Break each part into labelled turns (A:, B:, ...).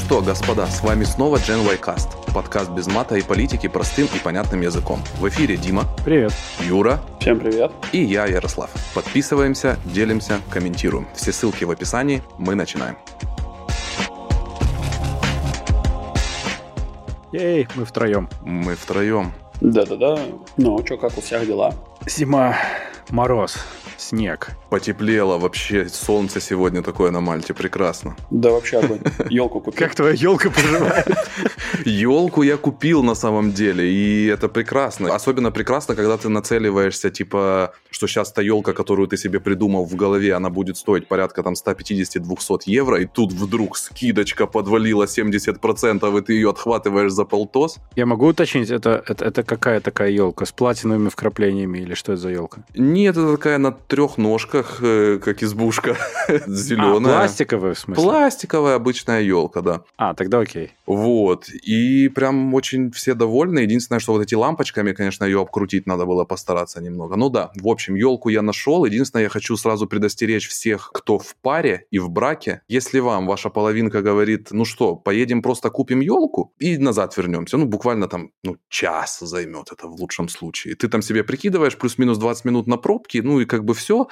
A: что, господа, с вами снова Gen Y Cast, подкаст без мата и политики простым и понятным языком. В эфире Дима.
B: Привет.
A: Юра.
C: Всем привет.
A: И я, Ярослав. Подписываемся, делимся, комментируем. Все ссылки в описании. Мы начинаем.
B: Ей, мы втроем.
A: Мы втроем.
C: Да-да-да. Ну, что, как у всех дела?
B: Зима, мороз, снег.
A: Потеплело вообще, солнце сегодня такое на Мальте, прекрасно.
C: Да вообще огонь. Елку купил.
B: Как твоя елка поживает?
A: Елку я купил на самом деле, и это прекрасно. Особенно прекрасно, когда ты нацеливаешься, типа, что сейчас та елка, которую ты себе придумал в голове, она будет стоить порядка там 150-200 евро, и тут вдруг скидочка подвалила 70%, и ты ее отхватываешь за полтос.
B: Я могу уточнить, это, это, это какая такая елка? С платиновыми вкраплениями или что это за елка?
A: Нет, это такая на трех ножках, э, как избушка, зеленая.
B: А, пластиковая в смысле?
A: Пластиковая обычная елка, да.
B: А, тогда окей.
A: Вот. И прям очень все довольны. Единственное, что вот эти лампочками, конечно, ее обкрутить надо было постараться немного. Ну да, в общем, елку я нашел. Единственное, я хочу сразу предостеречь всех, кто в паре и в браке. Если вам ваша половинка говорит, ну что, поедем просто купим елку и назад вернемся. Ну, буквально там, ну, час займет это в лучшем случае. Ты там себе прикидываешь плюс-минус 20 минут на пробки, ну и как бы все,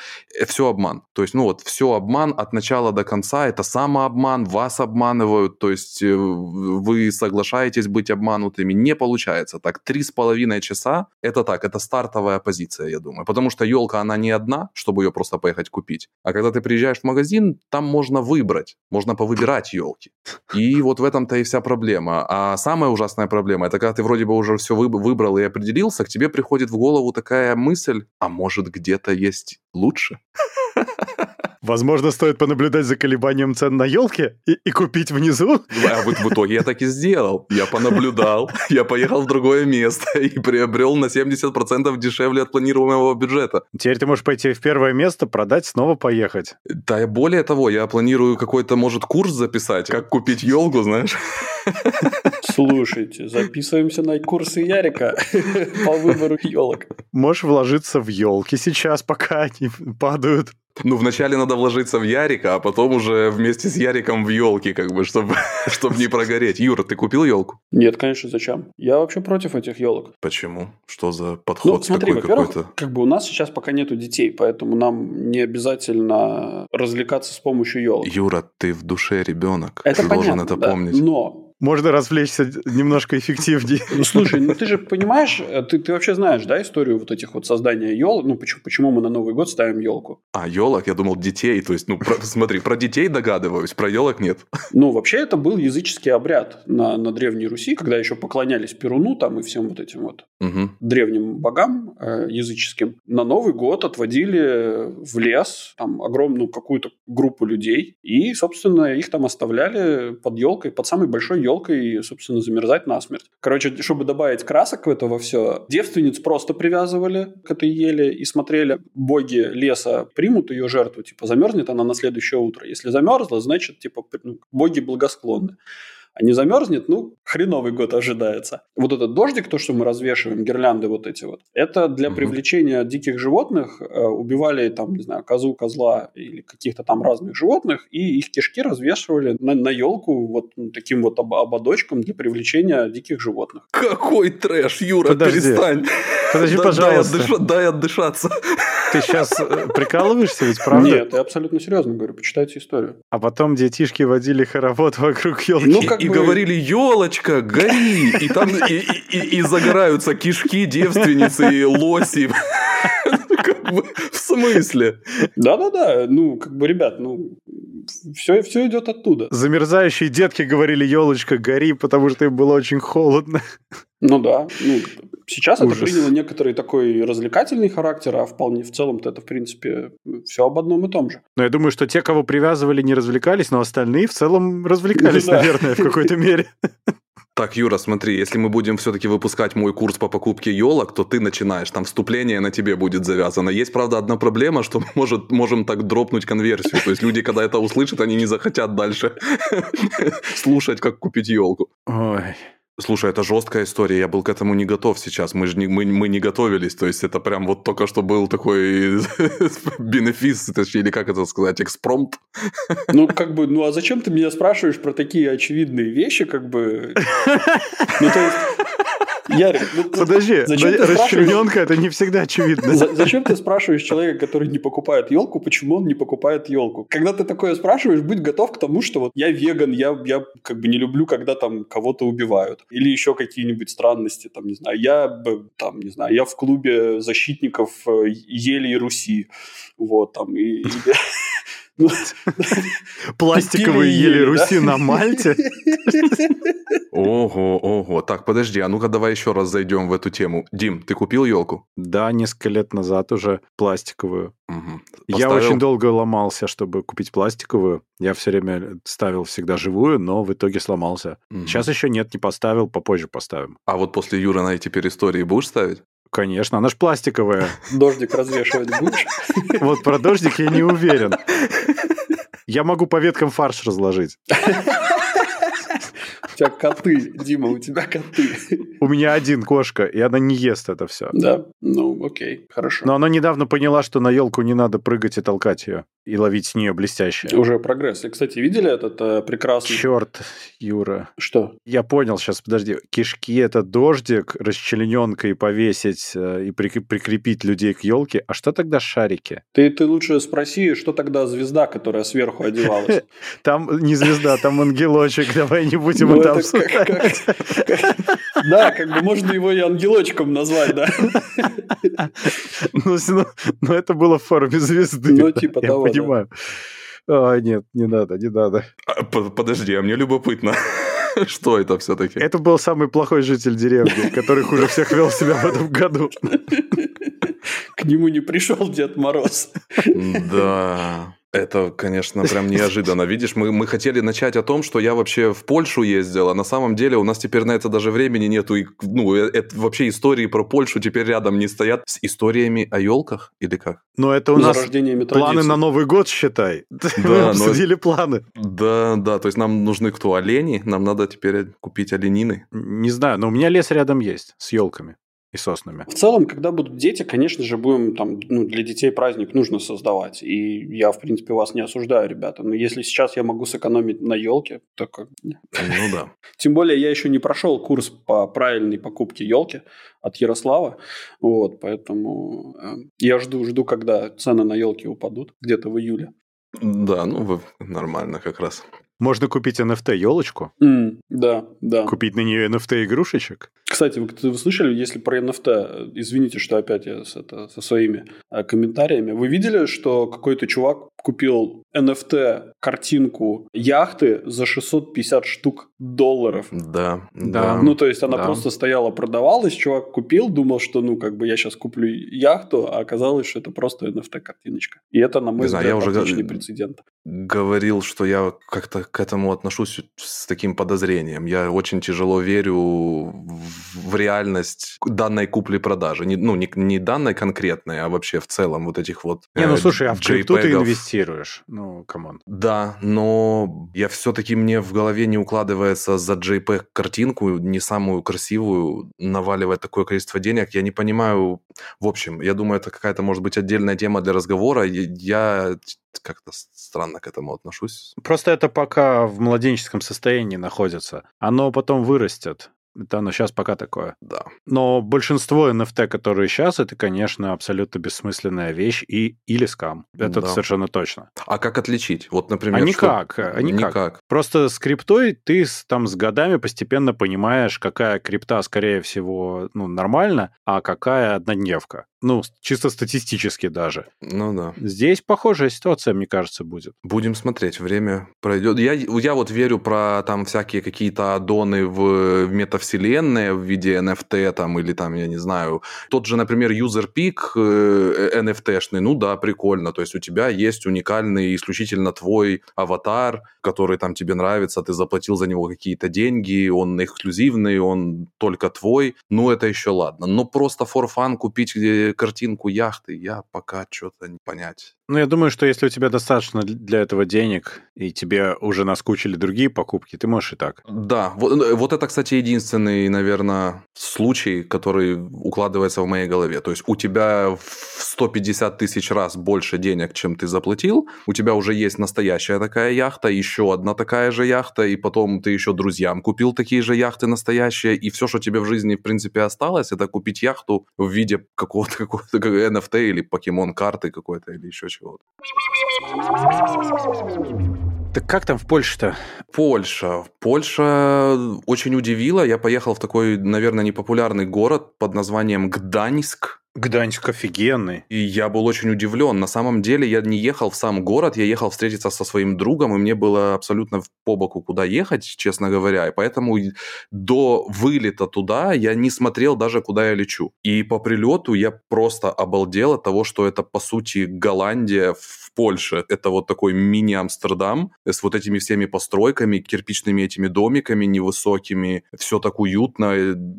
A: все обман. То есть, ну вот, все обман от начала до конца. Это самообман, вас обманывают. То есть, э, вы соглашаетесь быть обманутыми. Не получается так. Три с половиной часа – это так, это стартовая позиция, я думаю. Потому что елка, она не одна, чтобы ее просто поехать купить. А когда ты приезжаешь в магазин, там можно выбрать, можно повыбирать елки. И вот в этом-то и вся проблема. А самая ужасная проблема – это когда ты вроде бы уже все выбрал и определился, к тебе приходит в голову такая мысль, а может где-то есть лучше?
B: Возможно, стоит понаблюдать за колебанием цен на елке и, и купить внизу.
A: А в, в итоге я так и сделал. Я понаблюдал, я поехал в другое место и приобрел на 70% дешевле от планируемого бюджета.
B: Теперь ты можешь пойти в первое место, продать, снова поехать.
A: Да, более того, я планирую какой-то, может, курс записать, как купить елку, знаешь.
C: Слушайте, записываемся на курсы Ярика по выбору елок.
B: Можешь вложиться в елки сейчас, пока они падают.
A: Ну, вначале надо вложиться в Ярика, а потом уже вместе с Яриком в елки, как бы, чтобы, чтобы не прогореть. Юра, ты купил елку?
C: Нет, конечно, зачем? Я вообще против этих елок.
A: Почему? Что за подход
C: ну, смотри,
A: такой
C: во-первых,
A: какой-то?
C: как бы у нас сейчас пока нету детей, поэтому нам не обязательно развлекаться с помощью елок.
A: Юра, ты в душе ребенок.
C: Это
A: ты
C: понятно,
A: должен это
C: да.
A: помнить.
C: Но
B: можно развлечься немножко эффективнее.
C: Ну, слушай, ну ты же понимаешь, ты, ты вообще знаешь, да, историю вот этих вот создания елок, ну почему, почему мы на Новый год ставим елку?
A: А, елок, я думал, детей, то есть, ну, про, смотри, про детей догадываюсь, про елок нет.
C: Ну, вообще это был языческий обряд на, на Древней Руси, когда еще поклонялись Перуну там и всем вот этим вот
A: угу.
C: древним богам э, языческим. На Новый год отводили в лес там огромную какую-то группу людей и, собственно, их там оставляли под елкой, под самой большой елкой, собственно, замерзать насмерть. Короче, чтобы добавить красок в это во все, девственниц просто привязывали к этой еле и смотрели, боги леса примут ее жертву, типа, замерзнет она на следующее утро. Если замерзла, значит, типа, ну, боги благосклонны. А не замерзнет, ну, хреновый год ожидается. Вот этот дождик, то, что мы развешиваем, гирлянды вот эти вот, это для
A: Мгм.
C: привлечения диких животных. э, убивали там, не знаю, козу, козла или каких-то там разных животных, и их кишки развешивали на, на елку вот ну, таким вот об- ободочком для привлечения диких животных.
A: Какой трэш, Юра,
B: Подожди.
A: перестань.
B: Подожди, пожалуйста.
A: Дай, отдыша- дай отдышаться.
B: Ты сейчас прикалываешься ведь, правда?
C: Нет, я абсолютно серьезно говорю, почитайте историю.
B: А потом детишки водили хоровод вокруг елки.
C: Ну, как
A: и
C: бы-
A: говорили, елочка, гори! И там и, и- и- и загораются кишки, девственницы и лоси. Как бы, В смысле?
C: Да-да-да, ну, как бы, ребят, ну, все, все идет оттуда.
B: Замерзающие детки говорили, елочка, гори, потому что им было очень холодно.
C: Ну да, ну, сейчас
B: Ужас.
C: это приняло некоторый такой развлекательный характер, а вполне в целом-то это, в принципе, все об одном и том же.
B: Но я думаю, что те, кого привязывали, не развлекались, но остальные в целом развлекались,
C: да.
B: наверное, в какой-то мере.
A: Так, Юра, смотри, если мы будем все-таки выпускать мой курс по покупке елок, то ты начинаешь, там вступление на тебе будет завязано. Есть, правда, одна проблема, что может, можем так дропнуть конверсию. То есть люди, когда это услышат, они не захотят дальше слушать, как купить елку.
B: Ой.
A: Слушай, это жесткая история, я был к этому не готов сейчас, мы же не, мы, мы не готовились, то есть это прям вот только что был такой бенефис, точнее, или как это сказать, экспромт.
C: Ну, как бы, ну а зачем ты меня спрашиваешь про такие очевидные вещи, как бы... Ну, то есть, Ярик, ну,
B: Подожди, зачем расчлененка это не всегда очевидно.
C: За, зачем ты спрашиваешь человека, который не покупает елку, почему он не покупает елку? Когда ты такое спрашиваешь, будь готов к тому, что вот я веган, я, я как бы не люблю, когда там кого-то убивают. Или еще какие-нибудь странности, там, не знаю, я там, не знаю, я в клубе защитников э, ели и Руси. Вот, там, и,
B: ну, Пластиковые ели Руси на Мальте?
A: Ого, ого. Так, подожди, а ну-ка давай еще раз зайдем в эту тему. Дим, ты купил елку?
B: Да, несколько лет назад уже пластиковую. Я очень долго ломался, чтобы купить пластиковую. Я все время ставил всегда живую, но в итоге сломался. Сейчас еще нет, не поставил, попозже поставим.
A: А вот после Юры на эти истории будешь ставить?
B: Конечно, она же пластиковая.
C: Дождик развешивать будешь?
B: Вот про дождик я не уверен. Я могу по веткам фарш разложить.
C: У тебя коты, Дима, у тебя коты.
B: У меня один кошка, и она не ест это все.
C: Да, ну окей, хорошо.
B: Но она недавно поняла, что на елку не надо прыгать и толкать ее, и ловить с нее блестящее.
C: Уже прогресс. И, кстати, видели этот э, прекрасный...
B: Черт, Юра.
C: Что?
B: Я понял сейчас, подожди. Кишки – это дождик, расчлененкой повесить э, и прикрепить людей к елке. А что тогда шарики?
C: Ты, ты лучше спроси, что тогда звезда, которая сверху одевалась.
B: Там не звезда, там ангелочек. Давай не будем это обсуждать.
C: Да, как бы можно его и ангелочком назвать, да.
B: Ну, ну это было в форме звезды.
C: Ну, типа того,
B: понимаю. А, нет, не надо, не надо.
A: А, подожди, а мне любопытно. Что это все-таки?
B: Это был самый плохой житель деревни, который хуже всех вел себя в этом году.
C: К нему не пришел Дед Мороз.
A: Да. Это, конечно, прям неожиданно. Видишь, мы, мы хотели начать о том, что я вообще в Польшу ездил, а на самом деле у нас теперь на это даже времени нету. И, ну, э, это, вообще истории про Польшу теперь рядом не стоят с историями о елках или как?
B: Ну, это у нас планы на Новый год, считай. Да, мы обсудили но... планы.
A: Да, да, то есть нам нужны кто? Олени? Нам надо теперь купить оленины?
B: Не знаю, но у меня лес рядом есть с елками и соснами.
C: В целом, когда будут дети, конечно же, будем там, ну, для детей праздник нужно создавать. И я, в принципе, вас не осуждаю, ребята. Но если сейчас я могу сэкономить на елке, то как...
A: Ну да.
C: Тем более, я еще не прошел курс по правильной покупке елки от Ярослава. Вот, поэтому э, я жду, жду, когда цены на елки упадут, где-то в июле.
A: Да, ну, нормально как раз.
B: Можно купить NFT елочку.
C: Mm, да, да.
B: Купить на нее NFT игрушечек.
C: Кстати, вы, вы слышали, если про NFT, извините, что опять я с, это, со своими э, комментариями, вы видели, что какой-то чувак купил NFT картинку яхты за 650 штук долларов.
A: Да,
B: да.
C: Ну, то есть она да. просто стояла, продавалась, чувак купил, думал, что, ну, как бы я сейчас куплю яхту, а оказалось, что это просто NFT картиночка. И это, на мой взгляд, знаю, я отличный уже прецедент.
A: Говорил, что я как-то к этому отношусь с таким подозрением. Я очень тяжело верю в реальность данной купли-продажи. Не, ну, не, не данной конкретной, а вообще в целом вот этих вот
B: Не, ну, э, слушай, а в крипту ты инвестируешь? Ну, come on.
A: Да, но я все-таки мне в голове не укладывается за JPEG-картинку, не самую красивую, наваливать такое количество денег. Я не понимаю... В общем, я думаю, это какая-то, может быть, отдельная тема для разговора. Я как-то странно к этому отношусь.
B: Просто это пока в младенческом состоянии находится. Оно потом вырастет. Это оно сейчас пока такое.
A: Да.
B: Но большинство NFT, которые сейчас, это, конечно, абсолютно бессмысленная вещь и или скам. Это да. совершенно точно.
A: А как отличить? Вот, например,
B: а никак, что... а никак. никак. Просто с криптой ты там с годами постепенно понимаешь, какая крипта, скорее всего, ну, нормально, а какая однодневка. Ну, чисто статистически даже.
A: Ну да.
B: Здесь похожая ситуация, мне кажется, будет.
A: Будем смотреть, время пройдет. Я, я вот верю про там всякие какие-то аддоны в, в метавселенные в виде NFT там или там, я не знаю. Тот же, например, user э, NFT-шный, ну да, прикольно. То есть у тебя есть уникальный, исключительно твой аватар, который там тебе нравится, ты заплатил за него какие-то деньги, он эксклюзивный, он только твой. Ну это еще ладно. Но просто for fun купить где картинку яхты я пока что-то не понять
B: Ну, я думаю, что если у тебя достаточно для этого денег, и тебе уже наскучили другие покупки, ты можешь и так.
A: Да, вот, э, вот это, кстати, единственный, наверное, случай, который укладывается в моей голове. То есть у тебя в 150 тысяч раз больше денег, чем ты заплатил, у тебя уже есть настоящая такая яхта, еще одна такая же яхта, и потом ты еще друзьям купил такие же яхты настоящие, и все, что тебе в жизни, в принципе, осталось, это купить яхту в виде какого-то какого-то NFT или покемон-карты какой-то, или еще чего-то.
B: Так как там в Польше-то?
A: Польша. Польша очень удивила. Я поехал в такой, наверное, непопулярный город под названием Гданьск.
B: Гданьск офигенный.
A: И я был очень удивлен. На самом деле я не ехал в сам город, я ехал встретиться со своим другом, и мне было абсолютно по боку, куда ехать, честно говоря. И поэтому до вылета туда я не смотрел даже, куда я лечу. И по прилету я просто обалдел от того, что это, по сути, Голландия в Польше. Это вот такой мини-Амстердам с вот этими всеми постройками, кирпичными этими домиками невысокими. Все так уютно.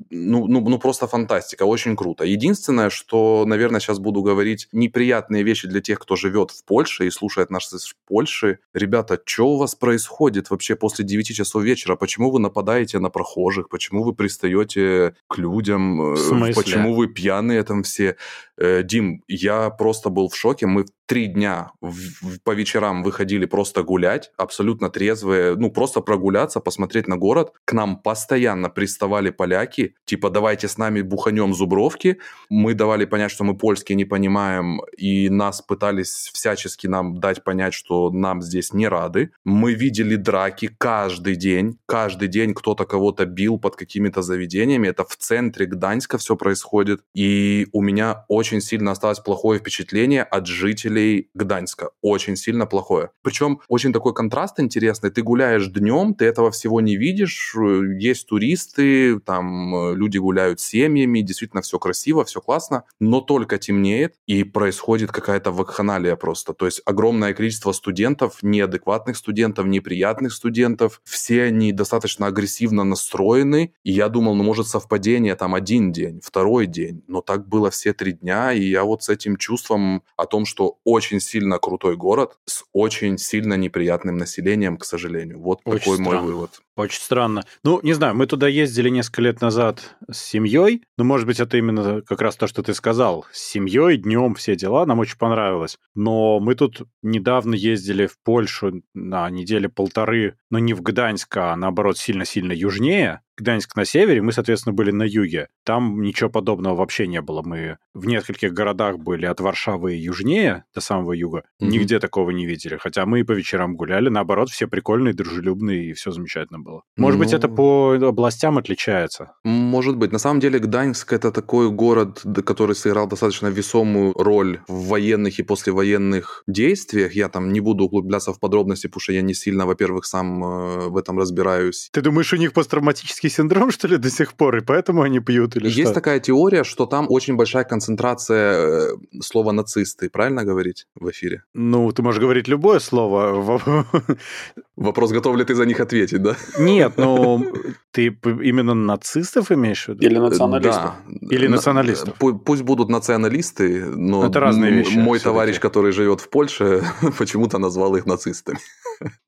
A: Ну, ну, ну просто фантастика. Очень круто. Единственное, что наверное, сейчас буду говорить неприятные вещи для тех, кто живет в Польше и слушает нас из Польши. Ребята, что у вас происходит вообще после 9 часов вечера? Почему вы нападаете на прохожих? Почему вы пристаете к людям? Почему вы пьяные там все? Э, Дим, я просто был в шоке. Мы три дня в, по вечерам выходили просто гулять, абсолютно трезвые, ну, просто прогуляться, посмотреть на город. К нам постоянно приставали поляки, типа, давайте с нами буханем зубровки. Мы давали понять, что мы польский не понимаем, и нас пытались всячески нам дать понять, что нам здесь не рады. Мы видели драки каждый день, каждый день кто-то кого-то бил под какими-то заведениями. Это в центре Гданьска все происходит. И у меня очень сильно осталось плохое впечатление от жителей жителей Гданьска. Очень сильно плохое. Причем очень такой контраст интересный. Ты гуляешь днем, ты этого всего не видишь. Есть туристы, там э, люди гуляют семьями, действительно все красиво, все классно. Но только темнеет, и происходит какая-то вакханалия просто. То есть огромное количество студентов, неадекватных студентов, неприятных студентов. Все они достаточно агрессивно настроены. И я думал, ну может совпадение там один день, второй день. Но так было все три дня. И я вот с этим чувством о том, что очень сильно крутой город с очень сильно неприятным населением, к сожалению. Вот очень такой странно. мой вывод.
B: Очень странно. Ну, не знаю, мы туда ездили несколько лет назад с семьей. Ну, может быть, это именно как раз то, что ты сказал. С семьей, днем, все дела. Нам очень понравилось. Но мы тут недавно ездили в Польшу на неделе полторы, но не в Гданьск, а наоборот сильно-сильно южнее. Гданьск на севере, мы, соответственно, были на юге. Там ничего подобного вообще не было. Мы в нескольких городах были от Варшавы и южнее, до самого юга. Mm-hmm. Нигде такого не видели. Хотя мы и по вечерам гуляли. Наоборот, все прикольные, дружелюбные, и все замечательно было. Может ну... быть, это ну. по областям отличается?
A: Может быть. На самом деле, Гданьск — это такой город, который сыграл достаточно весомую роль в военных и послевоенных действиях. Я там не буду углубляться в подробности, потому что я не сильно, во-первых, сам э, в этом разбираюсь.
B: Ты думаешь, у них посттравматический синдром, что ли, до сих пор, и поэтому они пьют или
A: Есть
B: что?
A: такая теория, что там очень большая концентрация э, слова «нацисты», правильно говорить в эфире?
B: Ну, ты можешь говорить любое слово.
A: Вопрос, готов ли ты за них ответить, да?
B: Нет, ну, ты именно нацистов имеешь в виду?
C: Или националистов?
B: Да. Или националистов?
A: Пусть будут националисты, но
B: Это разные вещи,
A: мой товарищ, который живет в Польше, почему-то назвал их нацистами.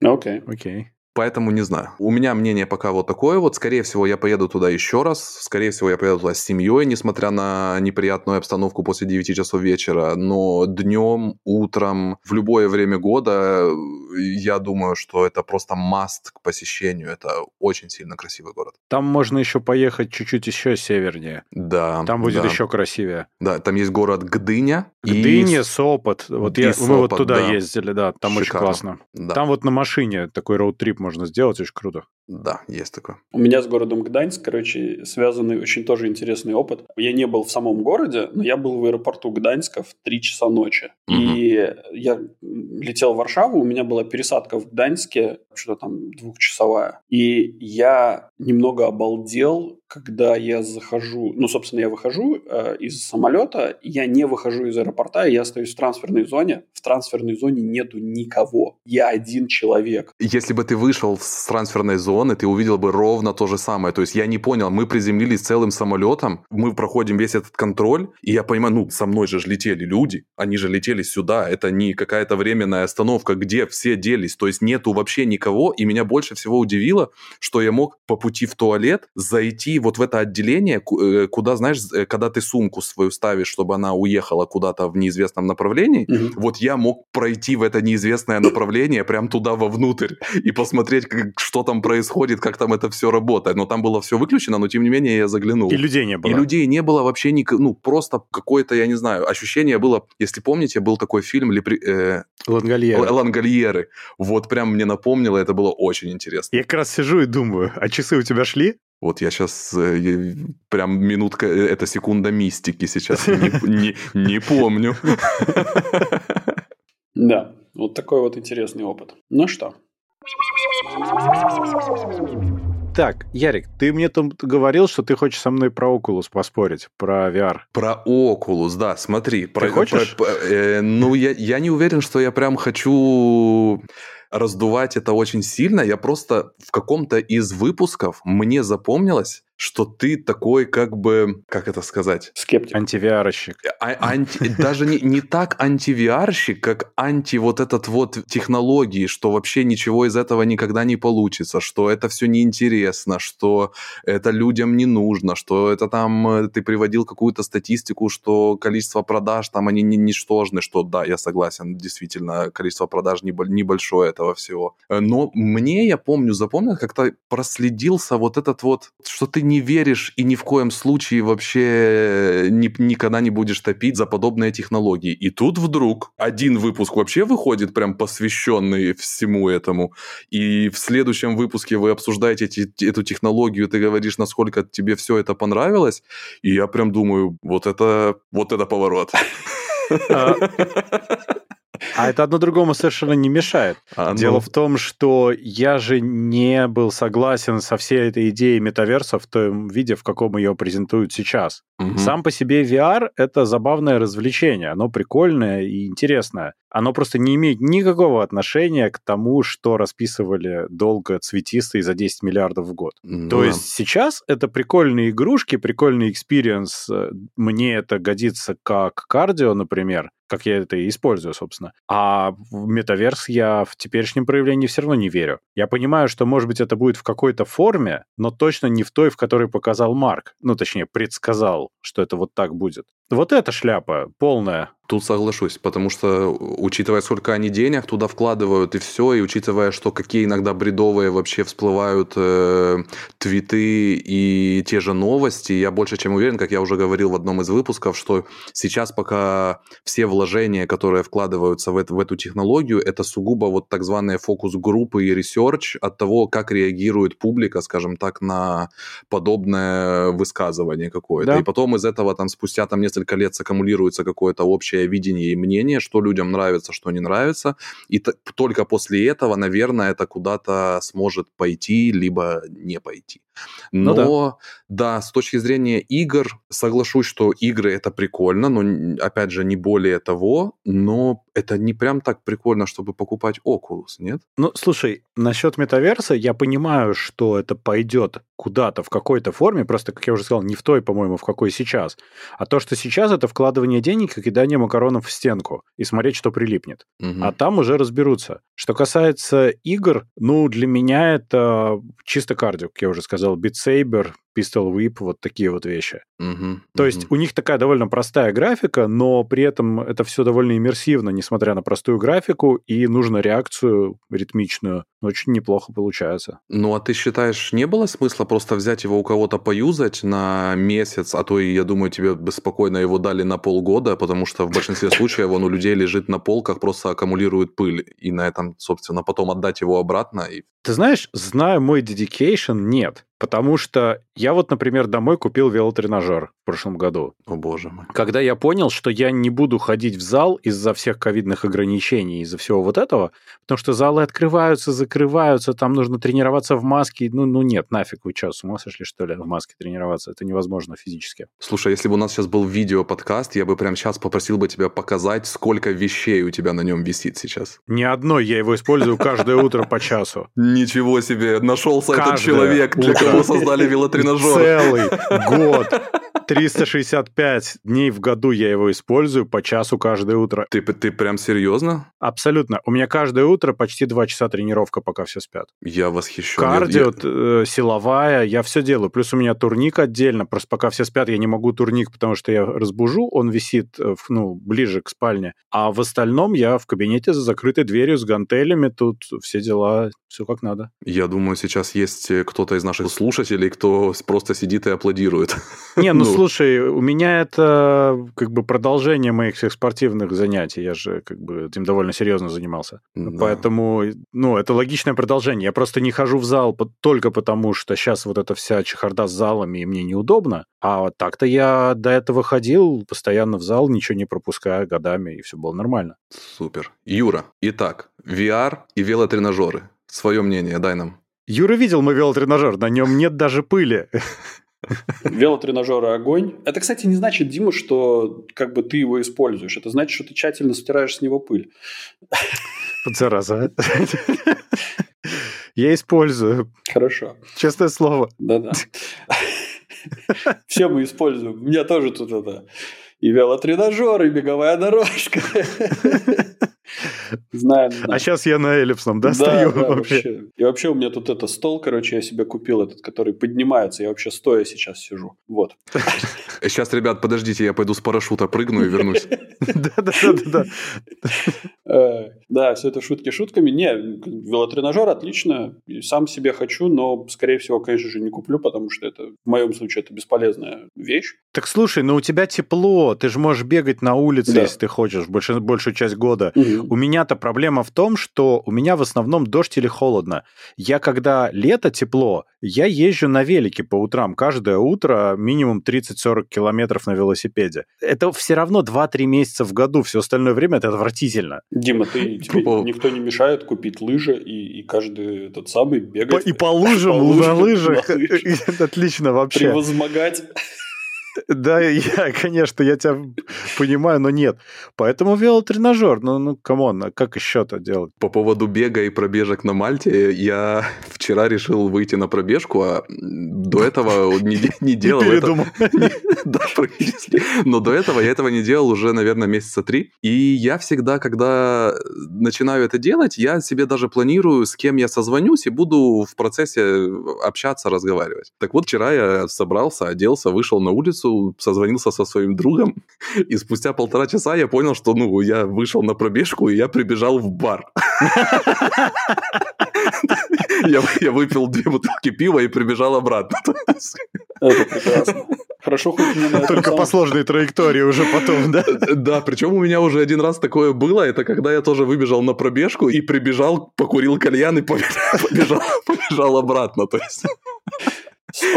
C: Окей.
B: Okay. Окей. Okay.
A: Поэтому не знаю. У меня мнение пока вот такое вот. Скорее всего, я поеду туда еще раз. Скорее всего, я поеду туда с семьей, несмотря на неприятную обстановку после 9 часов вечера. Но днем, утром, в любое время года, я думаю, что это просто маст к посещению. Это очень сильно красивый город.
B: Там можно еще поехать чуть-чуть еще севернее.
A: Да.
B: Там будет
A: да.
B: еще красивее.
A: Да, там есть город Гдыня.
B: Гдыня, и... Сопот. Вот и я, Сопот, мы вот туда да. ездили, да. Там Шикарно. очень классно. Да. Там вот на машине такой роуд-трип можно сделать, очень круто.
A: Да, есть такое.
C: У меня с городом Гданьск, короче, связанный очень тоже интересный опыт. Я не был в самом городе, но я был в аэропорту Гданьска в 3 часа ночи. Угу. И я летел в Варшаву, у меня была пересадка в Гданьске, что-то там двухчасовая. И я немного обалдел, когда я захожу, ну, собственно, я выхожу э, из самолета, я не выхожу из аэропорта, я остаюсь в трансферной зоне. В трансферной зоне нету никого. Я один человек.
A: Если бы ты вышел с трансферной зоны, ты увидел бы ровно то же самое. То есть я не понял, мы приземлились целым самолетом, мы проходим весь этот контроль, и я понимаю, ну, со мной же летели люди, они же летели сюда, это не какая-то временная остановка, где все делись, то есть нету вообще никого, и меня больше всего удивило, что я мог по пути в туалет зайти вот в это отделение, э, куда, знаешь, э, когда ты сумку свою ставишь, чтобы она уехала куда-то в неизвестном направлении, mm вот я мог пройти в это неизвестное направление прям туда вовнутрь и посмотреть, как, что там происходит, как там это все работает. Но там было все выключено, но тем не менее я заглянул.
B: И людей не было.
A: И людей не было вообще, ни, ну, просто какое-то, я не знаю, ощущение было, если помните, был такой фильм Лепри... э...
B: Лангольеры.
A: Лангольеры. Вот прям мне напомнило, это было очень интересно.
B: Я как раз сижу и думаю, а часы у тебя шли?
A: Вот я сейчас э, прям минутка, э, это секунда мистики сейчас не, не, не помню.
C: Да, вот такой вот интересный опыт. Ну что?
B: Так, Ярик, ты мне там говорил, что ты хочешь со мной про Oculus поспорить, про VR.
A: Про Oculus, да, смотри.
B: Ты про, хочешь?
A: Про, э, ну, я, я не уверен, что я прям хочу раздувать это очень сильно. Я просто в каком-то из выпусков мне запомнилось, что ты такой, как бы, как это сказать?
C: Скептик.
B: Антивиарщик.
A: А, анти, даже не, не так антивиарщик, как анти вот этот вот технологии, что вообще ничего из этого никогда не получится, что это все неинтересно, что это людям не нужно, что это там, э, ты приводил какую-то статистику, что количество продаж там они не ничтожны, что да, я согласен, действительно, количество продаж небольшое этого всего. Но мне, я помню, запомнил, как-то проследился вот этот вот, что ты не веришь и ни в коем случае вообще ни, никогда не будешь топить за подобные технологии. И тут вдруг один выпуск вообще выходит прям посвященный всему этому. И в следующем выпуске вы обсуждаете эти, эту технологию, ты говоришь, насколько тебе все это понравилось. И я прям думаю, вот это, вот это поворот. А,
B: это одно другому совершенно не мешает. А, ну... Дело в том, что я же не был согласен со всей этой идеей metaverse а в том виде, в каком ее презентуют сейчас. Угу. Сам по себе VR — это забавное развлечение. Оно прикольное и интересное. Оно просто не имеет никакого отношения к тому, что расписывали долго цветистые за 10 миллиардов в год. Ну, То есть сейчас это прикольные игрушки, прикольный experience. Мне это годится как кардио, например, как я это и использую, собственно. А в метаверс я в теперешнем проявлении все равно не верю. Я понимаю, что, может быть, это будет в какой-то форме, но точно не в той, в которой показал Марк. Ну, точнее, предсказал, что это вот так будет. Вот эта шляпа полная.
A: Тут соглашусь, потому что, учитывая, сколько они денег туда вкладывают и все, и учитывая, что какие иногда бредовые вообще всплывают э, твиты и те же новости, я больше чем уверен, как я уже говорил в одном из выпусков, что сейчас пока все вложения, которые вкладываются в, это, в эту технологию, это сугубо вот так званые фокус-группы и research от того, как реагирует публика, скажем так, на подобное высказывание какое-то. Да. И потом из этого там спустя там несколько несколько лет саккумулируется какое-то общее видение и мнение, что людям нравится, что не нравится, и только после этого, наверное, это куда-то сможет пойти, либо не пойти. Но, ну, да. да, с точки зрения игр, соглашусь, что игры это прикольно, но, опять же, не более того, но это не прям так прикольно, чтобы покупать Oculus, нет?
B: Ну, слушай, насчет метаверса я понимаю, что это пойдет куда-то в какой-то форме, просто, как я уже сказал, не в той, по-моему, в какой сейчас. А то, что сейчас, это вкладывание денег и кидание макаронов в стенку и смотреть, что прилипнет. Угу. А там уже разберутся. Что касается игр, ну, для меня это чисто кардио, как я уже сказал сказал, Saber, Pistol Whip, вот такие вот вещи. Угу, То угу. есть у них такая довольно простая графика, но при этом это все довольно иммерсивно, несмотря на простую графику, и нужно реакцию ритмичную. Очень неплохо получается.
A: Ну, а ты считаешь, не было смысла просто взять его у кого-то поюзать на месяц, а то, и, я думаю, тебе бы спокойно его дали на полгода, потому что в большинстве случаев он у людей лежит на полках, просто аккумулирует пыль, и на этом, собственно, потом отдать его обратно. И...
B: Ты знаешь, знаю мой dedication, нет. Потому что Я вот, например, домой купил велотренажер в прошлом году.
A: О боже мой.
B: Когда я понял, что я не буду ходить в зал из-за всех ковидных ограничений, из-за всего вот этого, потому что залы открываются, закрываются, там нужно тренироваться в маске. Ну, ну нет, нафиг, вы что, с ума сошли, что ли, в маске тренироваться? Это невозможно физически.
A: Слушай, если бы у нас сейчас был видео-подкаст, я бы прямо сейчас попросил бы тебя показать, сколько вещей у тебя на нем висит сейчас.
B: Ни одной, я его использую каждое утро по часу.
A: Ничего себе, нашелся этот человек, для кого создали велотренажер.
B: Целый год. 365 дней в году я его использую по часу каждое утро.
A: Ты, ты прям серьезно?
B: Абсолютно. У меня каждое утро почти два часа тренировка, пока все спят.
A: Я восхищен.
B: Кардио, я... Э, силовая, я все делаю. Плюс у меня турник отдельно. Просто пока все спят, я не могу турник, потому что я разбужу, он висит э, ну, ближе к спальне. А в остальном я в кабинете за закрытой дверью с гантелями, тут все дела, все как надо.
A: Я думаю, сейчас есть э, кто-то из наших слушателей, кто просто сидит и аплодирует.
B: Не, ну, ну слушай, у меня это как бы продолжение моих всех спортивных занятий. Я же как бы этим довольно серьезно занимался. Да. Поэтому, ну, это логичное продолжение. Я просто не хожу в зал только потому, что сейчас вот эта вся чехарда с залами, и мне неудобно. А так-то я до этого ходил постоянно в зал, ничего не пропуская годами, и все было нормально.
A: Супер. Юра, итак, VR и велотренажеры. Свое мнение дай нам.
B: Юра видел мой велотренажер, на нем нет даже пыли.
C: Велотренажеры огонь. Это, кстати, не значит, Дима, что как бы ты его используешь. Это значит, что ты тщательно стираешь с него пыль.
B: Вот зараза. Я использую.
C: Хорошо.
B: Честное слово.
C: Да-да. Все мы используем. У меня тоже тут это и велотренажер, и беговая дорожка.
B: Знаем. А сейчас я на эллипсном, да, стою вообще?
C: И вообще у меня тут это стол, короче, я себе купил этот, который поднимается. Я вообще стоя сейчас сижу. Вот.
A: Сейчас, ребят, подождите, я пойду с парашюта прыгну и вернусь.
B: Да-да-да.
C: Э, да, все это шутки шутками. Не, велотренажер отлично. Сам себе хочу, но, скорее всего, конечно же, не куплю, потому что это, в моем случае, это бесполезная вещь.
B: Так слушай, ну у тебя тепло, ты же можешь бегать на улице, если ты хочешь, большую часть года. У меня-то проблема в том, что у меня в основном дождь или холодно. Я когда лето тепло, я езжу на велике по утрам. Каждое утро минимум 30-40 километров на велосипеде. Это все равно 2-3 месяца в году. Все остальное время это отвратительно.
C: Дима, ты, тебе никто не мешает купить лыжи и, и каждый этот самый бегать.
B: и по лыжам, по лыжам на лыжах. Отлично вообще.
C: Превозмогать.
B: Да, я, конечно, я тебя понимаю, но нет. Поэтому велотренажер, ну, ну, come on, а как еще-то делать?
A: По поводу бега и пробежек на Мальте, я вчера решил выйти на пробежку, а до этого не, не делал
B: это.
A: Да, практически. Но до этого я этого не делал уже, наверное, месяца три. И я всегда, когда начинаю это делать, я себе даже планирую, с кем я созвонюсь, и буду в процессе общаться, разговаривать. Так вот, вчера я собрался, оделся, вышел на улицу, улицу, созвонился со своим другом, и спустя полтора часа я понял, что, ну, я вышел на пробежку, и я прибежал в бар. Я, я выпил две бутылки пива и прибежал обратно.
C: Это прекрасно. Хорошо, хоть не на
B: Только по сложной траектории уже потом, да?
A: Да, причем у меня уже один раз такое было. Это когда я тоже выбежал на пробежку и прибежал, покурил кальян и побежал, побежал обратно. То есть...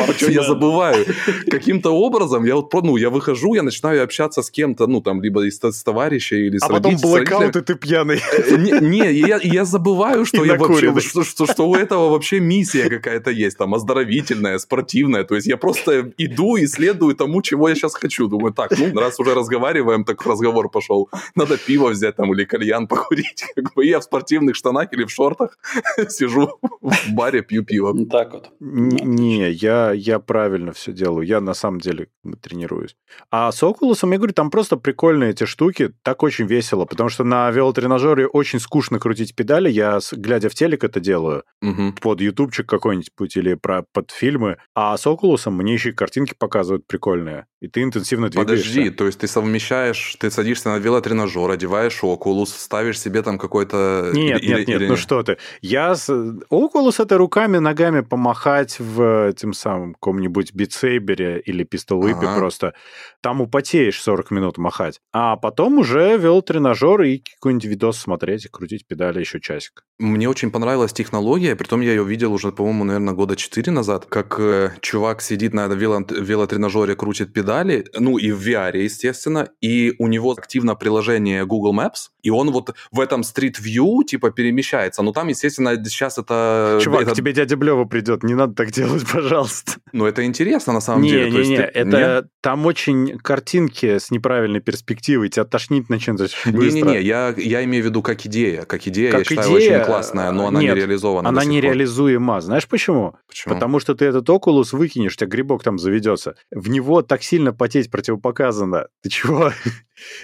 A: Почему я забываю? Каким-то образом я вот, ну, я выхожу, я начинаю общаться с кем-то, ну, там, либо из, с товарища или с
B: А потом блэкаут, и ты пьяный.
A: Э, не, не я, я забываю, что я вообще, что, что, что у этого вообще миссия какая-то есть, там, оздоровительная, спортивная. То есть я просто иду и следую тому, чего я сейчас хочу. Думаю, так, ну, раз уже разговариваем, так разговор пошел. Надо пиво взять там или кальян покурить. Как бы я в спортивных штанах или в шортах сижу в баре, пью пиво.
C: Так вот.
B: Не, я, я правильно все делаю. Я на самом деле тренируюсь. А с Oculus, я говорю, там просто прикольные эти штуки. Так очень весело, потому что на велотренажере очень скучно крутить педали. Я, глядя в телек, это делаю.
A: Угу.
B: Под ютубчик какой-нибудь или про, под фильмы. А с Oculus мне еще и картинки показывают прикольные. И ты интенсивно двигаешься.
A: Подожди, то есть ты совмещаешь, ты садишься на велотренажер, одеваешь Oculus, ставишь себе там какой-то...
B: Нет, или, нет, нет, или... ну что ты. Я... С... Oculus это руками, ногами помахать в этим самым каком-нибудь битсейбере или пистолвипе ага. просто, там употеешь 40 минут махать. А потом уже вел тренажер и какой-нибудь видос смотреть, крутить педали еще часик.
A: Мне очень понравилась технология, притом я ее видел уже, по-моему, наверное, года 4 назад, как э, чувак сидит на вело велотренажере, крутит педали, ну и в VR, естественно, и у него активно приложение Google Maps, и он вот в этом Street View типа перемещается. Но там, естественно, сейчас это...
B: Чувак,
A: это...
B: тебе дядя Блева придет, не надо так делать, пожалуйста.
A: Ну, это интересно на самом
B: не,
A: деле.
B: Не, не, не, это нет? там очень картинки с неправильной перспективой, тебя тошнить начнет
A: Не-не-не, я, я имею в виду как идея. Как идея, как я идея, считаю, очень классная, но она нет, не реализована
B: она нереализуема. Знаешь почему?
A: Почему?
B: Потому что ты этот окулус выкинешь, у тебя грибок там заведется. В него так сильно потеть противопоказано. Ты чего?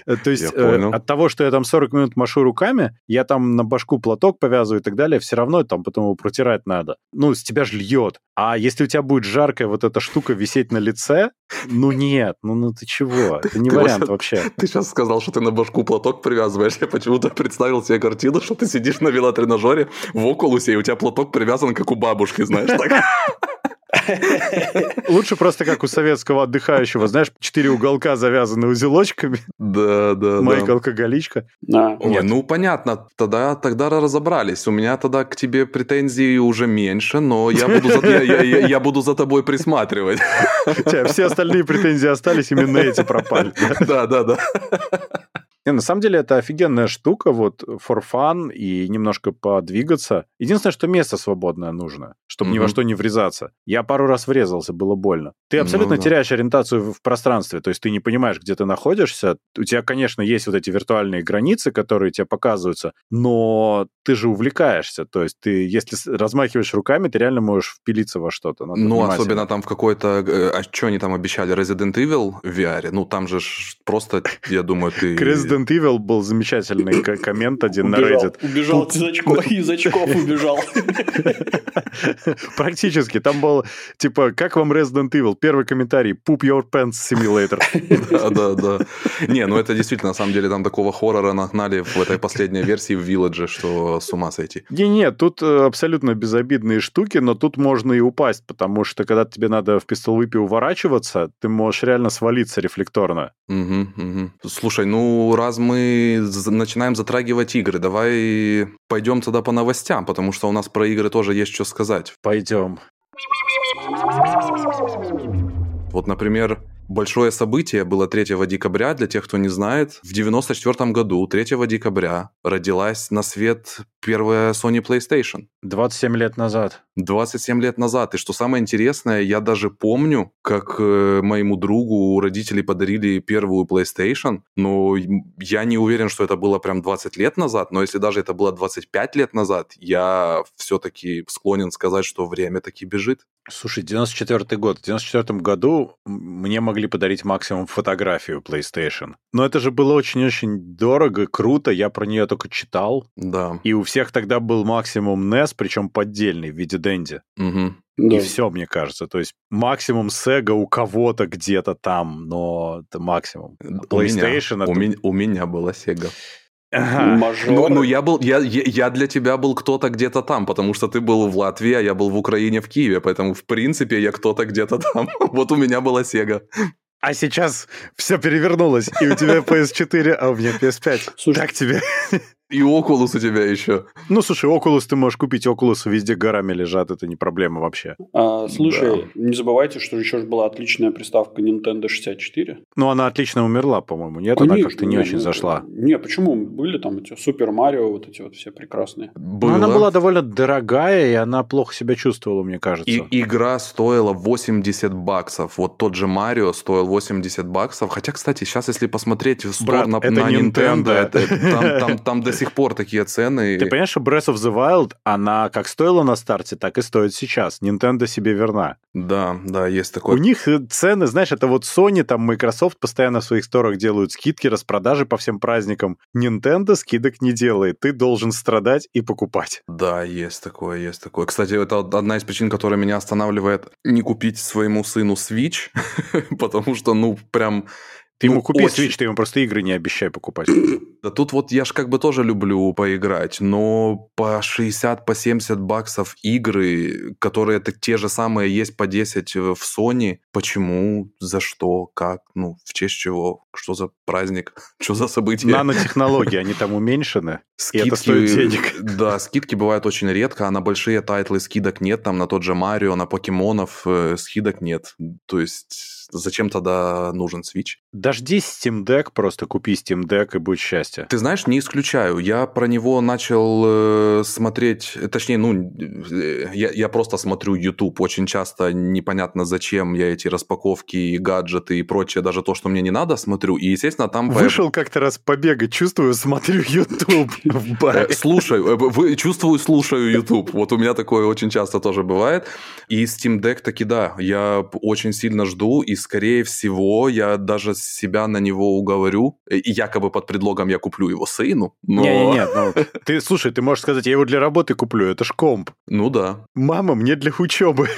B: Э, то есть э, от того, что я там 40 минут машу руками, я там на башку платок повязываю и так далее, все равно там потом его протирать надо. Ну, с тебя же льет. А если у тебя будет жаркая вот эта штука висеть на лице, ну нет, ну, ну ты чего? Это не вариант вообще.
A: Ты сейчас сказал, что ты на башку платок привязываешь. Я почему-то представил себе картину, что ты сидишь на велотренажере в окулусе, и у тебя платок привязан, как у бабушки, знаешь, так.
B: Лучше просто как у советского отдыхающего, знаешь, четыре уголка завязаны узелочками.
A: Да, да,
B: Майка да. алкоголичка.
A: Да. Не, ну понятно, тогда, тогда разобрались. У меня тогда к тебе претензий уже меньше, но я буду за, я, я, я, я буду за тобой присматривать.
B: Все остальные претензии остались, именно эти пропали.
A: Да, да, да.
B: Не, на самом деле это офигенная штука, вот for fun и немножко подвигаться. Единственное, что место свободное нужно, чтобы mm-hmm. ни во что не врезаться. Я пару раз врезался, было больно. Ты абсолютно ну, да. теряешь ориентацию в пространстве, то есть ты не понимаешь, где ты находишься. У тебя, конечно, есть вот эти виртуальные границы, которые тебе показываются, но ты же увлекаешься. То есть ты, если размахиваешь руками, ты реально можешь впилиться во что-то.
A: ну, особенно там в какой-то... Э, а что они там обещали? Resident Evil в VR? Ну, там же просто, я думаю, ты...
B: Resident Evil был замечательный коммент один на Reddit.
C: Убежал из очков, из очков убежал.
B: Практически. Там был, типа, как вам Resident Evil? Первый комментарий. Poop your pants simulator.
A: Да, да, да. Не, ну это действительно, на самом деле, там такого хоррора нагнали в этой последней версии в Village, что с ума сойти.
B: Не, нет, тут э, абсолютно безобидные штуки, но тут можно и упасть, потому что когда тебе надо в пистолвипе уворачиваться, ты можешь реально свалиться рефлекторно.
A: Угу, угу. Слушай, ну раз мы начинаем затрагивать игры, давай пойдем тогда по новостям, потому что у нас про игры тоже есть что сказать.
B: Пойдем.
A: Вот, например, Большое событие было 3 декабря, для тех, кто не знает. В 94 году, 3 декабря, родилась на свет первая Sony PlayStation.
B: 27 лет назад.
A: 27 лет назад. И что самое интересное, я даже помню, как э, моему другу родители подарили первую PlayStation, но я не уверен, что это было прям 20 лет назад, но если даже это было 25 лет назад, я все-таки склонен сказать, что время таки бежит.
B: Слушай, 94 год. В 94 году мне могли подарить максимум фотографию PlayStation. Но это же было очень-очень дорого, круто. Я про нее только читал.
A: Да.
B: И у всех тогда был максимум NES, причем поддельный в виде Денди.
A: Угу.
B: И да. все, мне кажется. То есть максимум Sega у кого-то где-то там, но это максимум.
A: PlayStation... У меня, это... у меня, у меня была Sega. Ага. Ну, ну, я был, я, я, я для тебя был кто-то где-то там, потому что ты был в Латвии, а я был в Украине, в Киеве, поэтому, в принципе, я кто-то где-то там. Вот у меня была Сега.
B: А сейчас все перевернулось, и у тебя PS4, а у меня PS5. Слушай, так тебе.
A: И Oculus у тебя еще.
B: Ну, слушай, Oculus ты можешь купить, Oculus везде горами лежат, это не проблема вообще.
C: А, слушай, да. не забывайте, что еще была отличная приставка Nintendo 64.
B: Ну, она отлично умерла, по-моему, нет? Конечно, она как-то не ну, очень ну, зашла.
C: Не, почему? Были там эти Супер Марио, вот эти вот все прекрасные.
B: Была. Но она была довольно дорогая, и она плохо себя чувствовала, мне кажется.
A: И игра стоила 80 баксов. Вот тот же Марио стоил 80 баксов. Хотя, кстати, сейчас, если посмотреть в сторону на,
B: это на Nintendo, Nintendo это, это,
A: там, там, там до сих пор такие цены.
B: Ты понимаешь, что Breath of the Wild, она как стоила на старте, так и стоит сейчас. Nintendo себе верна.
A: Да, да, есть такое.
B: У них э, цены, знаешь, это вот Sony, там Microsoft постоянно в своих сторах делают скидки, распродажи по всем праздникам. Nintendo скидок не делает. Ты должен страдать и покупать.
A: Да, есть такое, есть такое. Кстати, это одна из причин, которая меня останавливает не купить своему сыну Switch, потому что, ну, прям
B: Ты ему ну, купи очень... Switch, ты ему просто игры не обещай покупать.
A: Да тут вот я ж как бы тоже люблю поиграть, но по 60, по 70 баксов игры, которые это те же самые есть по 10 в Sony, почему, за что, как, ну, в честь чего, что за праздник, что за событие.
B: Нанотехнологии, они там уменьшены, скидки, и это стоит денег.
A: Да, скидки бывают очень редко, а на большие title ы скидок нет, там на тот же Марио, на покемонов э, скидок нет. То есть зачем тогда нужен Switch?
B: Дождись Steam Deck, просто купи Steam Deck и будь счастье.
A: Ты знаешь, не исключаю. Я про него начал э, смотреть, точнее, ну, э, я, я просто смотрю YouTube очень часто, непонятно зачем я эти распаковки, гаджеты и прочее, даже то, что мне не надо, смотрю. И, естественно, там...
B: Вышел как-то раз побегать, чувствую, смотрю YouTube в баре.
A: Э, слушаю, чувствую, слушаю YouTube. Вот у меня такое очень часто тоже бывает. И Steam Deck таки да, я очень сильно жду, и скорее всего, я даже себя на него уговорю, и якобы под предлогом я куплю его сыну, но...
B: Не-не-не, ну, ты, слушай, ты можешь сказать, я его для работы куплю, это ж комп.
A: Ну да.
B: Мама, мне для учебы.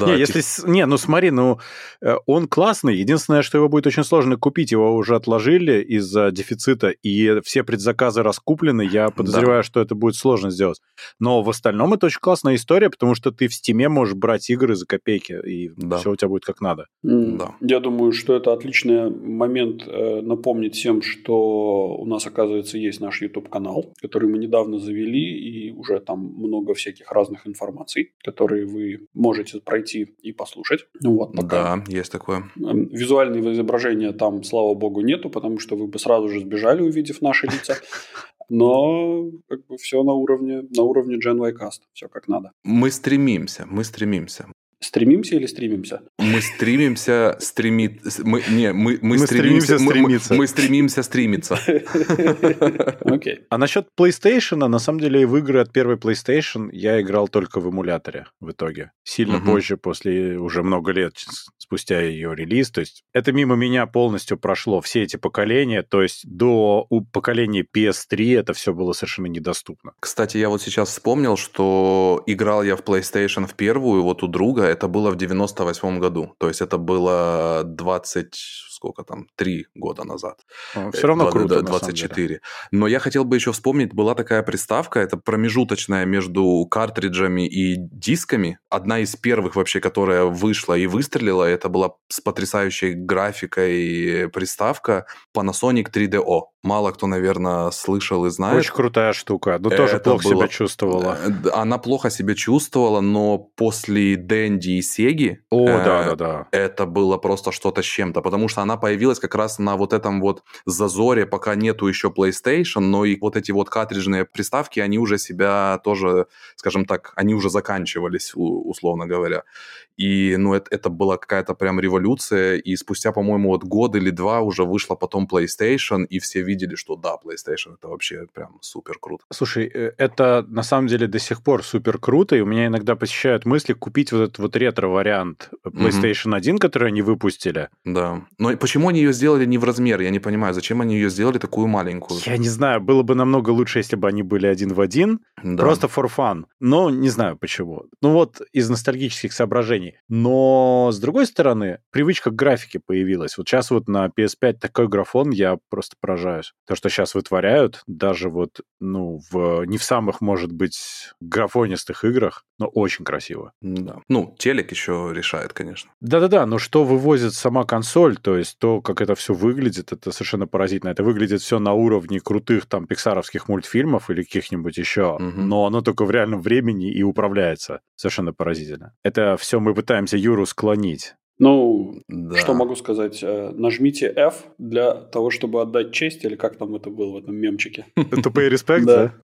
B: Да, не, если... не, ну смотри, ну э, он классный. Единственное, что его будет очень сложно купить, его уже отложили из-за дефицита, и все предзаказы раскуплены. Я подозреваю, да. что это будет сложно сделать. Но в остальном это очень классная история, потому что ты в стиме можешь брать игры за копейки, и да. все у тебя будет как надо.
C: Mm. Да. Я думаю, что это отличный момент э, напомнить всем, что у нас, оказывается, есть наш YouTube-канал, который мы недавно завели, и уже там много всяких разных информаций, которые вы можете пройти и послушать.
A: Ну, вот, пока. Да, есть такое.
C: Эм, визуального изображения там, слава богу, нету, потому что вы бы сразу же сбежали, увидев наши лица. Но как бы все на уровне, на уровне Gen Y Cast. Все как надо.
A: Мы стремимся, мы стремимся.
C: Стремимся или стремимся?
A: Мы стремимся стремить... Мы, не, мы, мы,
B: мы стремимся, стремимся стремиться.
A: Мы, мы стремимся стремиться.
B: Окей. А насчет PlayStation, на самом деле, в игры от первой PlayStation я играл только в эмуляторе в итоге. Сильно позже, после уже много лет спустя ее релиз. То есть это мимо меня полностью прошло все эти поколения. То есть до поколения PS3 это все было совершенно недоступно.
A: Кстати, я вот сейчас вспомнил, что играл я в PlayStation в первую, вот у друга, это было в 98 году. То есть это было 20 сколько там, три года назад.
B: А, все равно 20, круто,
A: 24. Но я хотел бы еще вспомнить, была такая приставка, это промежуточная между картриджами и дисками. Одна из первых вообще, которая вышла и выстрелила, это была с потрясающей графикой приставка Panasonic 3DO. Мало кто, наверное, слышал и знает.
B: Очень крутая штука, но тоже это плохо было... себя чувствовала.
A: Э, она плохо себя чувствовала, но после Дэнди и Сеги...
B: О, э, да, да, да.
A: Это было просто что-то с чем-то, потому что она появилась как раз на вот этом вот зазоре, пока нету еще PlayStation, но и вот эти вот картриджные приставки, они уже себя тоже, скажем так, они уже заканчивались, условно говоря. И, ну, это, это была какая-то прям революция, и спустя, по-моему, вот год или два уже вышла потом PlayStation, и все видели, что да, PlayStation это вообще прям супер круто.
B: Слушай, э, это на самом деле до сих пор супер круто, и у меня иногда посещают мысли купить вот этот вот ретро-вариант PlayStation mm-hmm. 1, который они выпустили.
A: Да. Но почему они ее сделали не в размер? Я не понимаю, зачем они ее сделали такую маленькую?
B: Я не знаю, было бы намного лучше, если бы они были один в один, да. просто for fun. Но не знаю почему. Ну вот из ностальгических соображений компаний. Но, с другой стороны, привычка к графике появилась. Вот сейчас вот на PS5 такой графон, я просто поражаюсь. То, что сейчас вытворяют, даже вот, ну, в, не в самых, может быть, графонистых играх, но очень красиво.
A: Да. Ну, телек еще решает, конечно.
B: Да-да-да, но что вывозит сама консоль, то есть то, как это все выглядит, это совершенно поразительно. Это выглядит все на уровне крутых там пиксаровских мультфильмов или каких-нибудь еще, угу. но оно только в реальном времени и управляется. Совершенно поразительно. Это все мы пытаемся Юру склонить.
C: Ну, да. что могу сказать? Э, нажмите F для того, чтобы отдать честь, или как там это было в этом мемчике.
B: Тупые респект, да?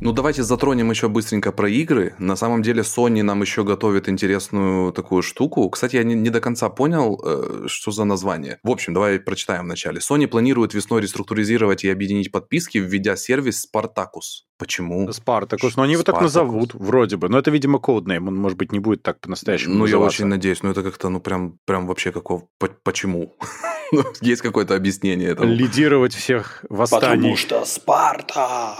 A: Ну, давайте затронем еще быстренько про игры. На самом деле, Sony нам еще готовит интересную такую штуку. Кстати, я не, не до конца понял, э, что за название. В общем, давай прочитаем вначале. Sony планирует весной реструктуризировать и объединить подписки, введя сервис Spartacus. Почему?
B: Спартакус, но они его так назовут, вроде бы. Но это, видимо, коднейм, он, может быть, не будет так по-настоящему
A: Ну, называться. я очень надеюсь, но это как-то, ну, прям, прям вообще какого... Почему? Ну, есть какое-то объяснение этому.
B: Лидировать всех восстаний.
C: Потому что Спарта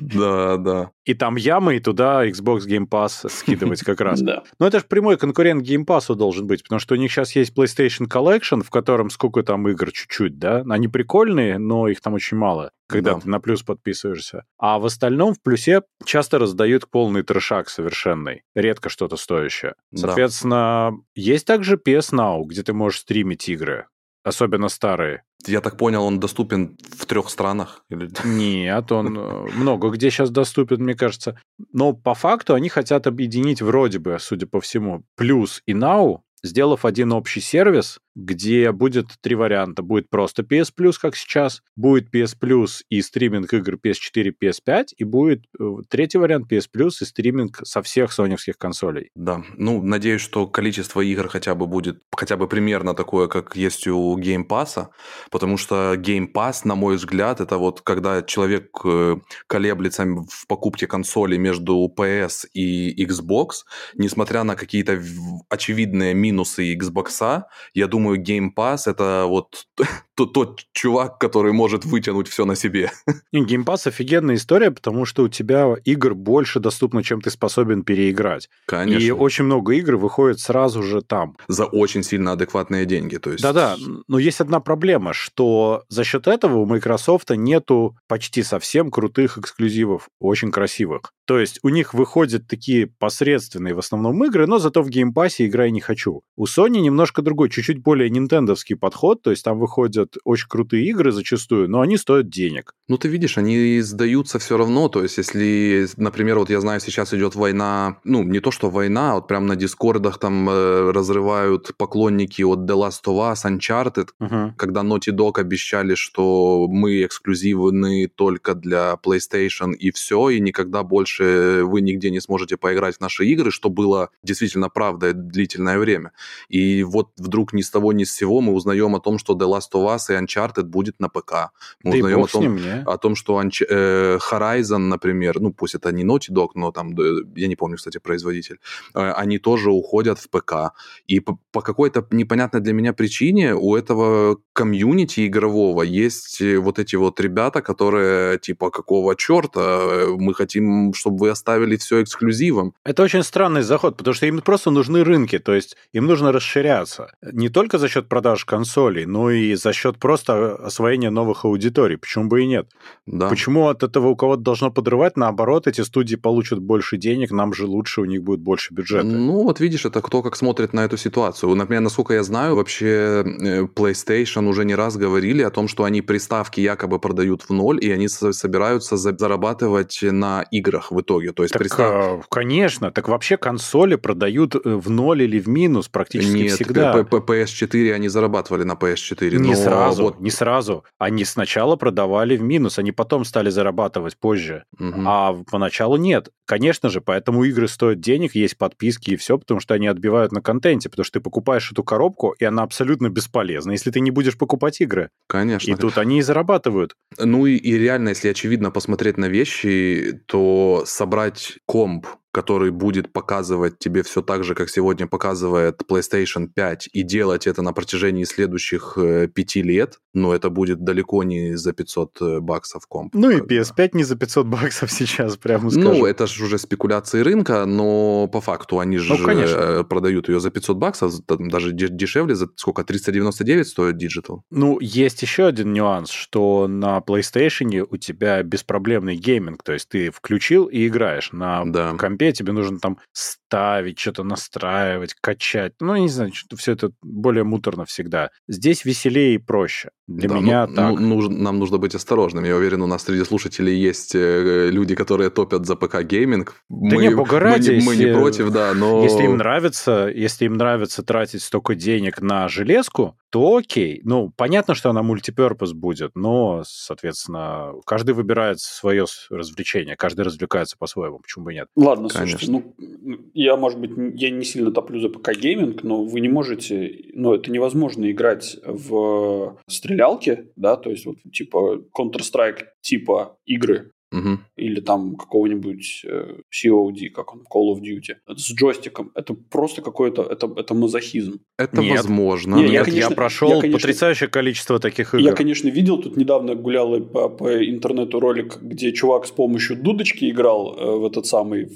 A: Да, да.
B: И там ямы, и туда Xbox Game Pass скидывать как раз.
C: Да.
B: Но это же прямой конкурент Game Pass должен быть, потому что у них сейчас есть PlayStation Collection, в котором сколько там игр чуть-чуть, да? Они прикольные, но их там очень мало, когда
A: Да.
B: ты на плюс подписываешься. А в остальном в плюсе часто раздают полный трешак совершенный. Редко что-то стоящее.
A: Да.
B: Соответственно, есть также PS Now, где ты можешь стримить игры. Особенно старые.
A: Я так понял, он доступен в трех странах? Или...
B: Нет, он э, много где сейчас доступен, мне кажется. Но по факту они хотят объединить вроде бы, судя по всему, плюс и Now, сделав один общий сервис, где будет три варианта. Будет просто PS Plus, как сейчас, будет PS Plus и стриминг игр PS4, PS5, и будет э, третий вариант PS Plus и стриминг со всех соневских консолей.
A: Да, ну, надеюсь, что количество игр хотя бы будет хотя бы примерно такое, как есть у Game Pass, потому что Game Pass, на мой взгляд, это вот когда человек э, колеблется в покупке консоли между PS и Xbox, несмотря на какие-то очевидные минусы Xbox, я думаю, Game Pass это вот тот, тот чувак, который может вытянуть все на себе.
B: И Game Pass офигенная история, потому что у тебя игр больше доступно, чем ты способен переиграть.
A: Конечно.
B: И очень много игр выходит сразу же там.
A: За очень сильно адекватные деньги. То есть...
B: Да-да, но есть одна проблема, что за счет этого у Microsoft нету почти совсем крутых эксклюзивов, очень красивых. То есть у них выходят такие посредственные в основном игры, но зато в Pass играй не хочу. У Sony немножко другой, чуть-чуть более нинтендовский подход, то есть там выходят очень крутые игры зачастую, но они стоят денег.
A: Ну, ты видишь, они сдаются все равно. То есть, если, например, вот я знаю, сейчас идет война, ну, не то, что война, а вот прям на дискордах там э, разрывают поклонники от The Last of Us, Uncharted,
B: Мгм.
A: когда Naughty Dog обещали, что мы эксклюзивны только для PlayStation и все, и никогда больше вы нигде не сможете поиграть в наши игры, что было действительно правдой длительное время. И вот вдруг ни с того ни с сего мы узнаем о том, что The Last of Us и Uncharted будет на ПК. Мы
B: Да
A: узнаем о том,
B: ним,
A: о том, что Unch- э, Horizon, например, ну пусть это не Naughty Dog, но там, я не помню, кстати, производитель, э, они тоже уходят в ПК. И по, по какой-то непонятной для меня причине у этого комьюнити игрового есть э, вот эти вот ребята, которые типа какого черта э, мы хотим, чтобы вы оставили все эксклюзивом.
B: Это очень странный заход, потому что им просто нужны рынки, то есть им нужно расширяться. Не только за счет продаж консолей, но и за счет просто освоения новых аудиторий. Почему бы и нет?
A: Да.
B: Почему от этого у кого-то должно подрывать? Наоборот, эти студии получат больше денег, нам же лучше, у них будет больше бюджета.
A: Ну, вот видишь, это кто как смотрит на эту ситуацию. Например, насколько я знаю, вообще э, PlayStation уже не раз говорили о том, что они приставки якобы продают в ноль, и они со- собираются за- зарабатывать на играх в итоге. То есть
B: Так,
A: пристав-
B: а, конечно. Так вообще консоли продают э, в ноль или в минус практически
A: Нет,
B: всегда.
A: П- PS4 они зарабатывали на PS4.
B: Не сразу,
A: вот-
B: не сразу. Они сначала продавали в минус, они потом стали зарабатывать позже.
A: Мгм.
B: А поначалу нет. Конечно же, поэтому игры стоят денег, есть подписки и все, потому что они отбивают на контенте, потому что ты покупаешь эту коробку, и она абсолютно бесполезна, если ты не будешь покупать игры.
A: Конечно.
B: И тут они и зарабатывают.
A: Ну и, и реально, если очевидно посмотреть на вещи, то собрать комп, который будет показывать тебе все так же, как сегодня показывает PlayStation 5, и делать это на протяжении следующих э, пяти лет, ну это будет далеко не за 500 э, баксов комп.
B: Ну и
A: Как бы.
B: PS5 не за 500 баксов сейчас, прямо скажем.
A: Ну, это же уже спекуляции рынка, но по факту они же
B: Ну, конечно.
A: э, продают ее за 500 баксов, даже де- дешевле, за сколько, 399 стоит Digital?
B: Ну, есть еще один нюанс, что на PlayStation у тебя беспроблемный гейминг, то есть ты включил и играешь. На
A: Да.
B: компе тебе нужно там ставить, что-то настраивать, качать. Ну, я не знаю, что все это более муторно всегда. Здесь веселее и проще. Для
A: Да,
B: меня
A: ну,
B: так.
A: ну, нужно- нам нужно быть осторожными. Я уверен, у нас среди слушателей есть э, люди, которые топят за ПК гейминг.
B: Да не, бога ради,
A: мы, не- мы не
B: если-
A: против, да, но...
B: Если им нравится, если им нравится тратить столько денег на железку, то окей. Ну, понятно, что она мультиперпус будет, но, соответственно, каждый выбирает свое развлечение, каждый развлекается по-своему, почему бы и нет.
C: Ладно,
A: Конечно.
C: слушайте, ну, я, может быть, я не сильно топлю за ПК-гейминг, но вы не можете, ну, это невозможно играть в стрелялки, да, то есть вот типа Counter-Strike типа игры,
A: угу.
C: или там какого-нибудь э, COD, как он, Call of Duty, с джойстиком, это просто какой-то, это, это мазохизм.
A: Это Нет. возможно.
B: Нет, я, конечно, я прошел я, конечно, потрясающее количество таких игр.
C: Я, конечно, видел, тут недавно гулял по, по интернету ролик, где чувак с помощью дудочки играл э, в этот самый...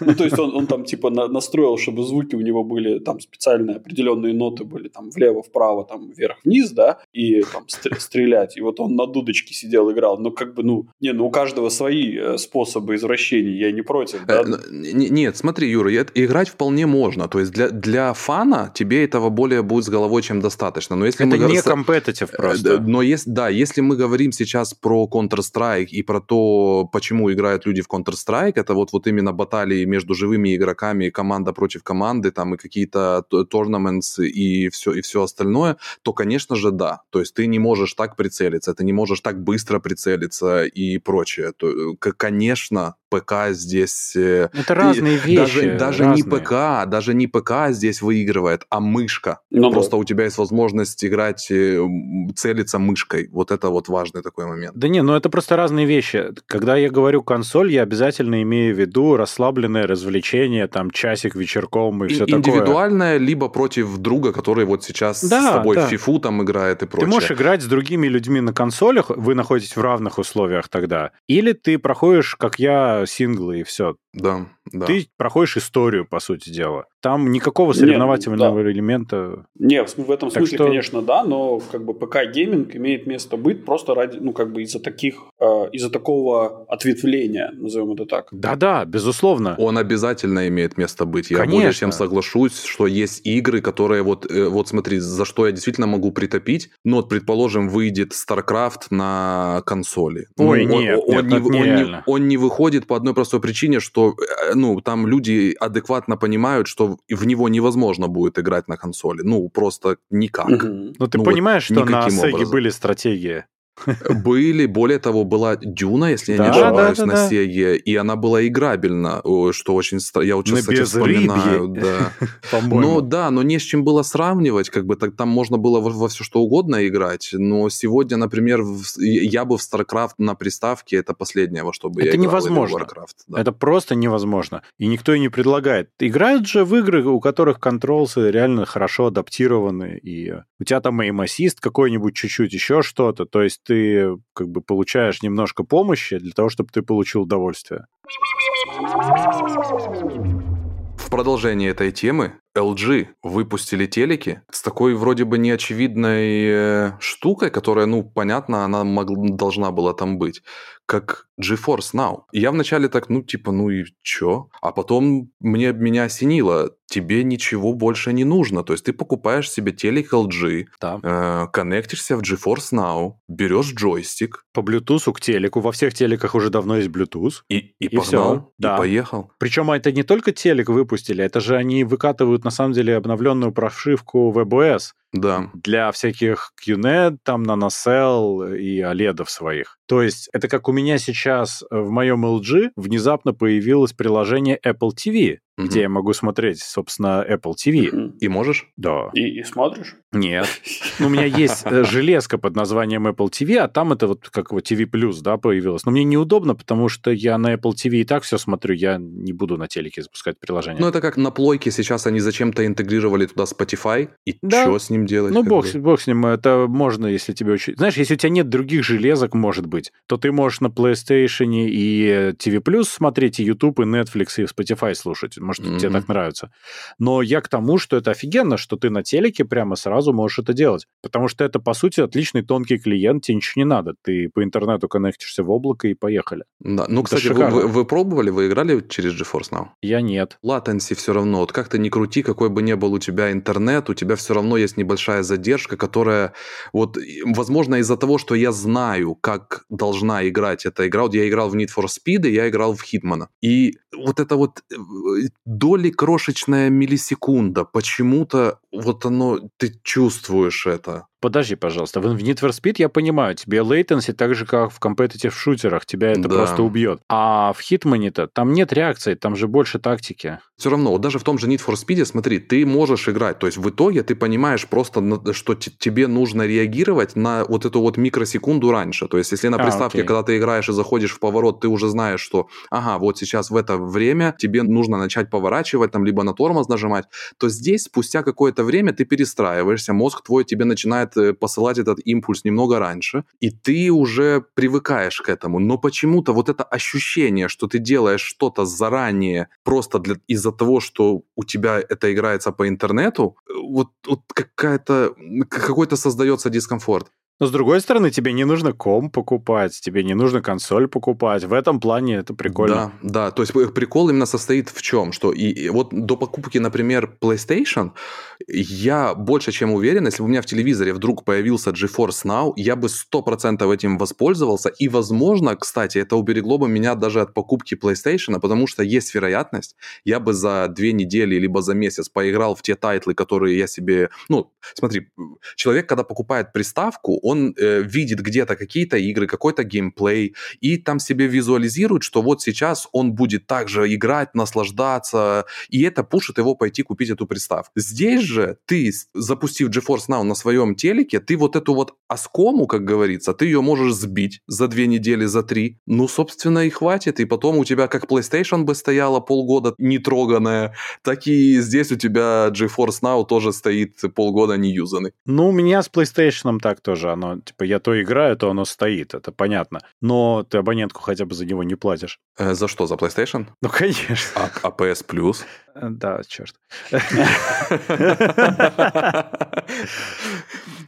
C: Ну, то есть он, он там типа настроил, чтобы звуки у него были, там специальные определенные ноты были, там влево, вправо, там вверх-вниз, да, и там стрелять. И вот он на дудочке сидел, играл. Но как бы, ну, не, ну у каждого свои э, способы извращений, я не против, да?
A: Э, нет, смотри, Юра, играть вполне можно. То есть для, для фана тебе этого более будет с головой, чем достаточно. Но если
B: Это
A: мы
B: не компетитив просто.
A: Но есть, да, если мы говорим сейчас про Counter-Strike и про то, почему играют люди в Counter-Strike, это вот, вот именно баталии между живыми игроками, команда против команды, там и какие-то tournaments и все, и все остальное, то, конечно же, да. То есть ты не можешь так прицелиться, ты не можешь так быстро прицелиться и прочее. То, конечно, ПК здесь... Э,
B: Это разные вещи.
A: Даже, даже разные. не ПК, даже не ПК здесь выигрывает, а мышка. Ну, Просто да. у тебя есть возможность играть, э, целиться мышкой. Вот это вот важный такой момент.
B: Да не, ну это просто разные вещи. Когда я говорю консоль, я обязательно имею в виду расслабленное развлечение, там часик вечерком и, и все
A: такое. Индивидуальное, либо против друга, который вот сейчас да, с тобой да. в фифу там играет и прочее.
B: Ты можешь играть с другими людьми на консолях, вы находитесь в равных условиях тогда. Или ты проходишь, как я, синглы и все.
A: Да, да.
B: Ты проходишь историю, по сути дела. Там никакого соревновательного Нет, да. элемента.
C: Нет, в этом так смысле, что... конечно, да, но как бы ПК-гейминг имеет место быть просто ради, ну, как бы из-за таких, э, из-за такого ответвления, назовем это так.
B: Да-да, безусловно.
A: Он обязательно имеет место быть. Я конечно. более чем соглашусь, что есть игры, которые вот, э, вот смотри, за что я действительно могу притопить. Ну, вот, предположим, выйдет StarCraft на консоли.
B: Ой,
A: ну,
B: нет, он,
A: нет, он, не, он, не, он не выходит по одной простой причине, что Э, ну, там люди адекватно понимают, что в него невозможно будет играть на консоли. Ну, просто никак. Угу.
B: Ну, ты ну, понимаешь, вот что на Sega были стратегии?
A: Были, более того, была Дюна, если я не ошибаюсь, на Сеге, и она была играбельна, что очень... Я вот сейчас, кстати, вспоминаю. Да. Но да, но не с чем было сравнивать, как бы там можно было во все что угодно играть, но сегодня, например, я бы в StarCraft на приставке, это последнее, во что бы
B: я
A: играл.
B: Это невозможно. Это просто невозможно. И никто и не предлагает. Играют же в игры, у которых контролсы реально хорошо адаптированы, и у тебя там эйм-ассист какой-нибудь чуть-чуть, еще что-то, то есть ты как бы получаешь немножко помощи для того, чтобы ты получил удовольствие.
A: В продолжение этой темы LG выпустили телеки с такой вроде бы неочевидной э, штукой, которая, ну, понятно, она мог, должна была там быть, как GeForce Now. И я вначале так, ну, типа, ну и чё? А потом мне, меня осенило, тебе ничего больше не нужно. То есть ты покупаешь себе телек LG, да. э, коннектишься в GeForce Now, берешь джойстик.
B: По Bluetooth к телеку. Во всех телеках уже давно есть Bluetooth.
A: И, и, и погнал, все.
B: Да.
A: и поехал.
B: Причем это не только телек выпустили, это же они выкатывают на самом деле обновленную прошивку WebOS.
A: Да.
B: Для всяких QNET, там, NanoCell и OLED своих. То есть это как у меня сейчас в моем LG внезапно появилось приложение Apple TV, угу. где я могу смотреть, собственно, Apple TV.
A: Угу. И можешь?
B: Да.
C: И, и смотришь?
B: Нет. Ну, у меня есть э, железка под названием Apple TV, а там это вот как вот TV Plus, да, появилось. Но мне неудобно, потому что я на Apple TV и так все смотрю, я не буду на телеке запускать приложение.
A: Ну, это как на плойке сейчас они зачем-то интегрировали туда Spotify, и да. что с ним делать?
B: Ну, бог, бог с ним, это можно, если тебе очень... Знаешь, если у тебя нет других железок, может быть, то ты можешь на PlayStation и TV Plus смотреть, и YouTube, и Netflix, и Spotify слушать может, mm-hmm. тебе так нравится. Но я к тому, что это офигенно, что ты на телеке прямо сразу можешь это делать. Потому что это, по сути, отличный тонкий клиент, тебе ничего не надо. Ты по интернету коннектишься в облако и поехали.
A: Да. Ну, это кстати, вы, вы, вы пробовали, вы играли через GeForce Now?
B: Я нет.
A: Latency все равно. Вот как ты ни крути, какой бы ни был у тебя интернет, у тебя все равно есть небольшая задержка, которая вот, возможно, из-за того, что я знаю, как должна играть эта игра. Вот я играл в Need for Speed, и я играл в Hitman. И вот это вот э, доли крошечная миллисекунда, почему-то вот оно, ты чувствуешь это.
B: Подожди, пожалуйста. В Need for Speed я понимаю, тебе latency так же, как в competitive шутерах, тебя это да. просто убьет. А в Hitman-то там нет реакции, там же больше тактики.
A: Все равно, вот даже в том же Need for Speed, смотри, ты можешь играть, то есть в итоге ты понимаешь просто, что тебе нужно реагировать на вот эту вот микросекунду раньше. То есть если на а, приставке, а, когда ты играешь и заходишь в поворот, ты уже знаешь, что, ага, вот сейчас в это время тебе нужно начать поворачивать, там, либо на тормоз нажимать, то здесь спустя какое-то время ты перестраиваешься, мозг твой тебе начинает посылать этот импульс немного раньше, и ты уже привыкаешь к этому. Но почему-то вот это ощущение, что ты делаешь что-то заранее просто для, из-за того, что у тебя это играется по интернету, э, вот, вот какая-то, какой-то создается дискомфорт.
B: Но с другой стороны, тебе не нужно ком покупать, тебе не нужно консоль покупать. В этом плане это прикольно.
A: Да, да. То есть прикол именно состоит в чем? Что и, и вот до покупки, например, PlayStation, я больше чем уверен, если бы у меня в телевизоре вдруг появился GeForce Now, я бы 100% этим воспользовался. И, возможно, кстати, это уберегло бы меня даже от покупки PlayStation, потому что есть вероятность, я бы за две недели либо за месяц поиграл в те тайтлы, которые я себе... Ну, смотри, человек, когда покупает приставку, он э, видит где-то какие-то игры, какой-то геймплей, и там себе визуализирует, что вот сейчас он будет также играть, наслаждаться, и это пушит его пойти купить эту приставку. Здесь же ты, запустив GeForce Now на своем телеке, ты вот эту вот оскому, как говорится, ты ее можешь сбить за две недели, за три. Ну, собственно, и хватит. И потом у тебя как PlayStation бы стояла полгода нетроганная, так и здесь у тебя GeForce Now тоже стоит полгода не юзанный.
B: Ну, у меня с PlayStation так тоже оно, типа, я то играю, то оно стоит, это понятно. Но ты абонентку хотя бы за него не платишь.
A: Э, за что, за PlayStation?
B: Ну, конечно.
A: А, а PS Plus?
B: Э, да, черт.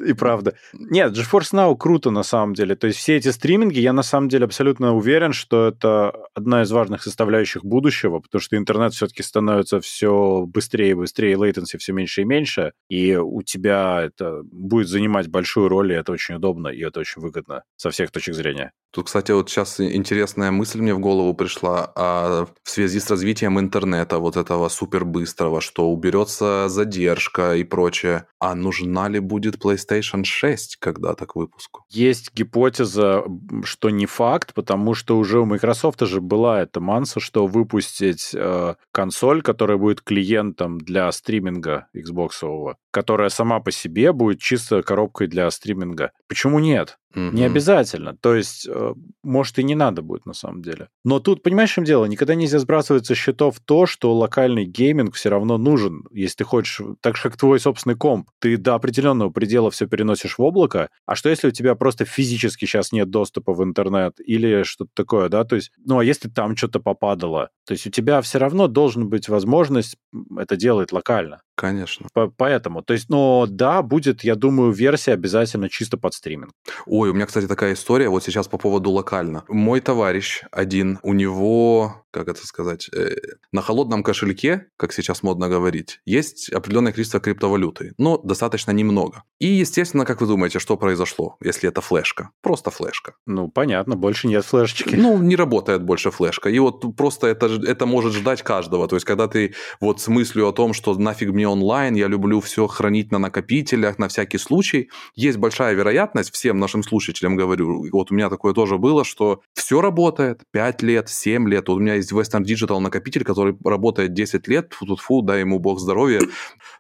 B: И правда. Нет, GeForce Now круто на самом деле. То есть все эти стриминги, я на самом деле абсолютно уверен, что это одна из важных составляющих будущего, потому что интернет все-таки становится все быстрее и быстрее, latency все меньше и меньше, и у тебя это будет занимать большую роль, и это очень удобно, и это очень выгодно со всех точек зрения.
A: Тут, кстати, вот сейчас интересная мысль мне в голову пришла а в связи с развитием интернета, вот этого супербыстрого, что уберется задержка и прочее. А нужна ли будет PlayStation 6 когда-то к выпуску?
B: Есть гипотеза, что не факт, потому что уже у Microsoft же была эта манса, что выпустить э, консоль, которая будет клиентом для стриминга Xbox, которая сама по себе будет чисто коробкой для стриминга. Почему нет? Mm-hmm. Не обязательно. То есть, э, может, и не надо будет на самом деле. Но тут, понимаешь, в чем дело? Никогда нельзя сбрасывать со счетов то, что локальный гейминг все равно нужен, если ты хочешь, так же, как твой собственный комп. Ты до определенного предела все переносишь в облако, а что если у тебя просто физически сейчас нет доступа в интернет или что-то такое, да? То есть, ну, а если там что-то попадало? То есть у тебя все равно должен быть возможность это делать локально.
A: Конечно.
B: По поэтому. То есть, но да, будет, я думаю, версия обязательно чисто под стриминг.
A: Ой, у меня, кстати, такая история вот сейчас по поводу локально. Мой товарищ один, у него как это сказать, э, на холодном кошельке, как сейчас модно говорить, есть определенное количество криптовалюты, но достаточно немного. И, естественно, как вы думаете, что произошло, если это флешка? Просто флешка.
B: Ну, понятно, больше нет флешечки.
A: Ну, не работает больше флешка. И вот просто это, это может ждать каждого. То есть, когда ты вот с мыслью о том, что нафиг мне онлайн, я люблю все хранить на накопителях, на всякий случай, есть большая вероятность, всем нашим слушателям говорю, вот у меня такое тоже было, что все работает 5 лет, 7 лет. Вот у меня есть Western Digital накопитель, который работает 10 лет, фу фу дай ему бог здоровья.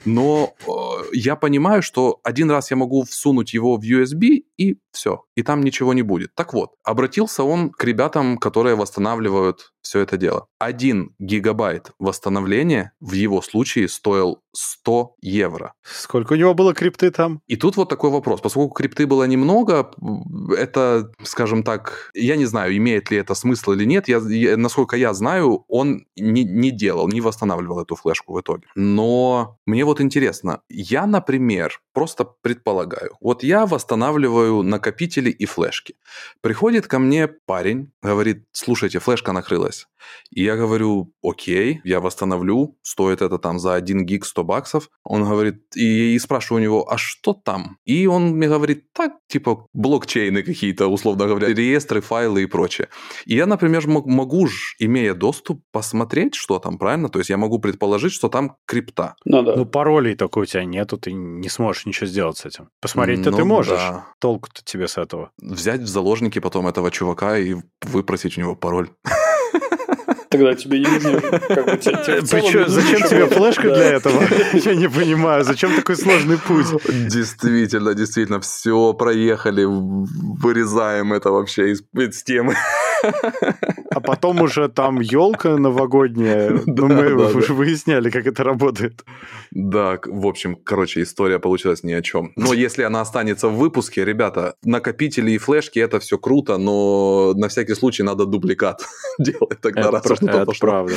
A: Но э, я понимаю, что один раз я могу всунуть его в USB и все, и там ничего не будет. Так вот, обратился он к ребятам, которые восстанавливают все это дело. Один гигабайт восстановления в его случае стоил 100 евро.
B: Сколько у него было крипты там?
A: И тут вот такой вопрос. Поскольку крипты было немного, это, скажем так, я не знаю, имеет ли это смысл или нет. Я, я, насколько я знаю, он не, не делал, не восстанавливал эту флешку в итоге. Но мне вот интересно, я, например, просто предполагаю, вот я восстанавливаю накопители накопители и флешки. Приходит ко мне парень, говорит, слушайте, флешка накрылась. И я говорю, окей, я восстановлю, стоит это там за 1 гиг 100 баксов. Он говорит, и, и спрашиваю у него, а что там? И он мне говорит, так, типа блокчейны какие-то, условно говоря, реестры, файлы и прочее. И я, например, могу же, имея доступ, посмотреть, что там, правильно? То есть я могу предположить, что там крипта.
B: Ну да. Ну паролей только у тебя нету, ты не сможешь ничего сделать с этим. Посмотреть-то ну, ты можешь. Да. Толку-то тебе с этого.
A: Взять в заложники потом этого чувака и выпросить у него пароль.
C: Тогда тебе не нужно... Как бы, тебе,
B: Причем, зачем тебе флешка для этого? Я не понимаю. Зачем такой сложный путь?
A: Действительно, действительно. Все проехали. Вырезаем это вообще из, из темы.
B: А потом уже там елка новогодняя. Ну, мы уже выясняли, как это работает.
A: Да, в общем, короче, история получилась ни о чем. Но если она останется в выпуске, ребята, накопители и флешки это все круто, но на всякий случай надо дубликат делать тогда, раз
B: Это правда.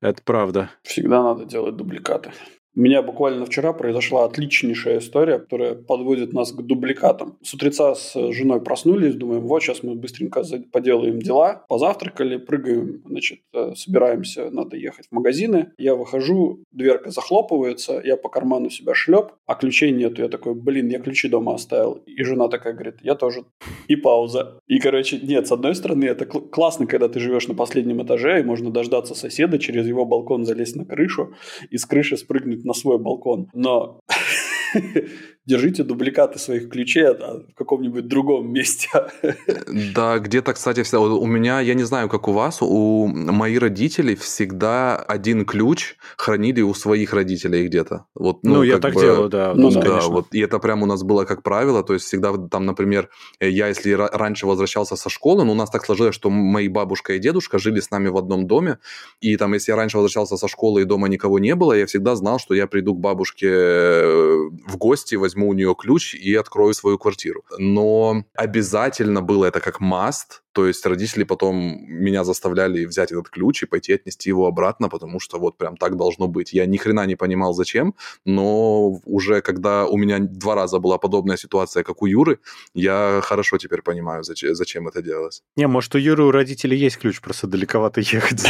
B: Это правда.
C: Всегда надо делать дубликаты. У меня буквально вчера произошла отличнейшая история, которая подводит нас к дубликатам. С утреца с женой проснулись, думаем, вот сейчас мы быстренько поделаем дела, позавтракали, прыгаем, значит, э, собираемся, надо ехать в магазины. Я выхожу, дверка захлопывается, я по карману себя шлеп, а ключей нету. Я такой, блин, я ключи дома оставил. И жена такая говорит, я тоже. И пауза. И, короче, нет, с одной стороны, это кл- классно, когда ты живешь на последнем этаже, и можно дождаться соседа, через его балкон залезть на крышу и с крыши спрыгнуть на свой балкон. Но держите дубликаты своих ключей в каком-нибудь другом месте.
A: Да, где-то, кстати, всегда, у меня, я не знаю, как у вас, у моих родителей всегда один ключ хранили у своих родителей где-то. Вот,
B: ну, ну я так бы, делаю, да.
A: Ну, да, конечно. вот, и это прям у нас было как правило, то есть всегда там, например, я если раньше возвращался со школы, ну, у нас так сложилось, что мои бабушка и дедушка жили с нами в одном доме, и там, если я раньше возвращался со школы и дома никого не было, я всегда знал, что я приду к бабушке э, в гости, возьму у нее ключ и открою свою квартиру. Но обязательно было это как must, то есть родители потом меня заставляли взять этот ключ и пойти отнести его обратно, потому что вот прям так должно быть. Я ни хрена не понимал, зачем, но уже когда у меня два раза была подобная ситуация, как у Юры, я хорошо теперь понимаю, зачем, зачем это делалось.
B: Не, может, у Юры у родителей есть ключ, просто далековато ехать.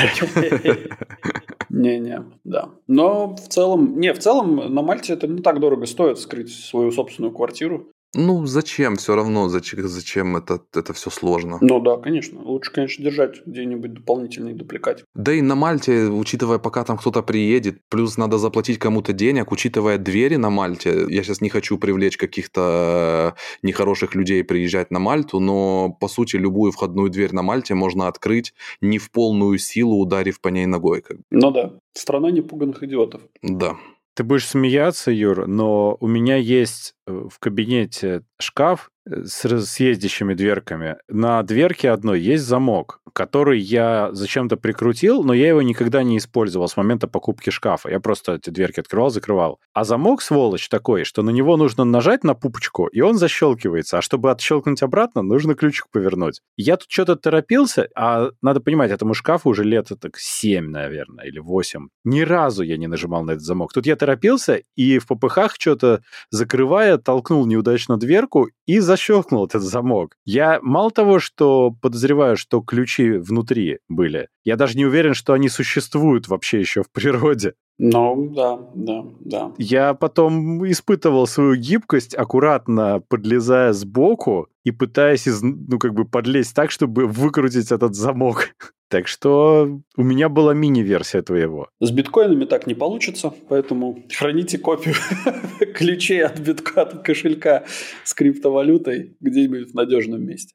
C: Не-не, да. Но в целом, не, в целом на Мальте это не так дорого стоит скрыть свою собственную квартиру.
A: Ну, зачем все равно, зачем, зачем это, это все сложно?
C: Ну да, конечно. Лучше, конечно, держать где-нибудь дополнительный дупликат.
A: Да и на Мальте, учитывая, пока там кто-то приедет, плюс надо заплатить кому-то денег, учитывая двери на Мальте, я сейчас не хочу привлечь каких-то нехороших людей приезжать на Мальту, но, по сути, любую входную дверь на Мальте можно открыть не в полную силу, ударив по ней ногой.
C: Ну да, страна непуганных идиотов.
A: Да.
B: Ты будешь смеяться, Юр, но у меня есть э, в кабинете шкаф, с съездящими дверками. На дверке одной есть замок, который я зачем-то прикрутил, но я его никогда не использовал с момента покупки шкафа. Я просто эти дверки открывал, закрывал. А замок, сволочь, такой, что на него нужно нажать на пупочку, и он защелкивается. А чтобы отщелкнуть обратно, нужно ключик повернуть. Я тут что-то торопился, а надо понимать, этому шкафу уже лет так 7, наверное, или 8. Ни разу я не нажимал на этот замок. Тут я торопился, и в попыхах что-то закрывая, толкнул неудачно дверку и за защелкнул этот замок. Я мало того, что подозреваю, что ключи внутри были, я даже не уверен, что они существуют вообще еще в природе.
C: Ну, да, да, да.
B: Я потом испытывал свою гибкость, аккуратно подлезая сбоку и пытаясь, из, ну, как бы подлезть так, чтобы выкрутить этот замок. Так что у меня была мини-версия твоего.
C: С биткоинами так не получится, поэтому храните копию ключей от битка, от кошелька с криптовалютой где-нибудь в надежном месте.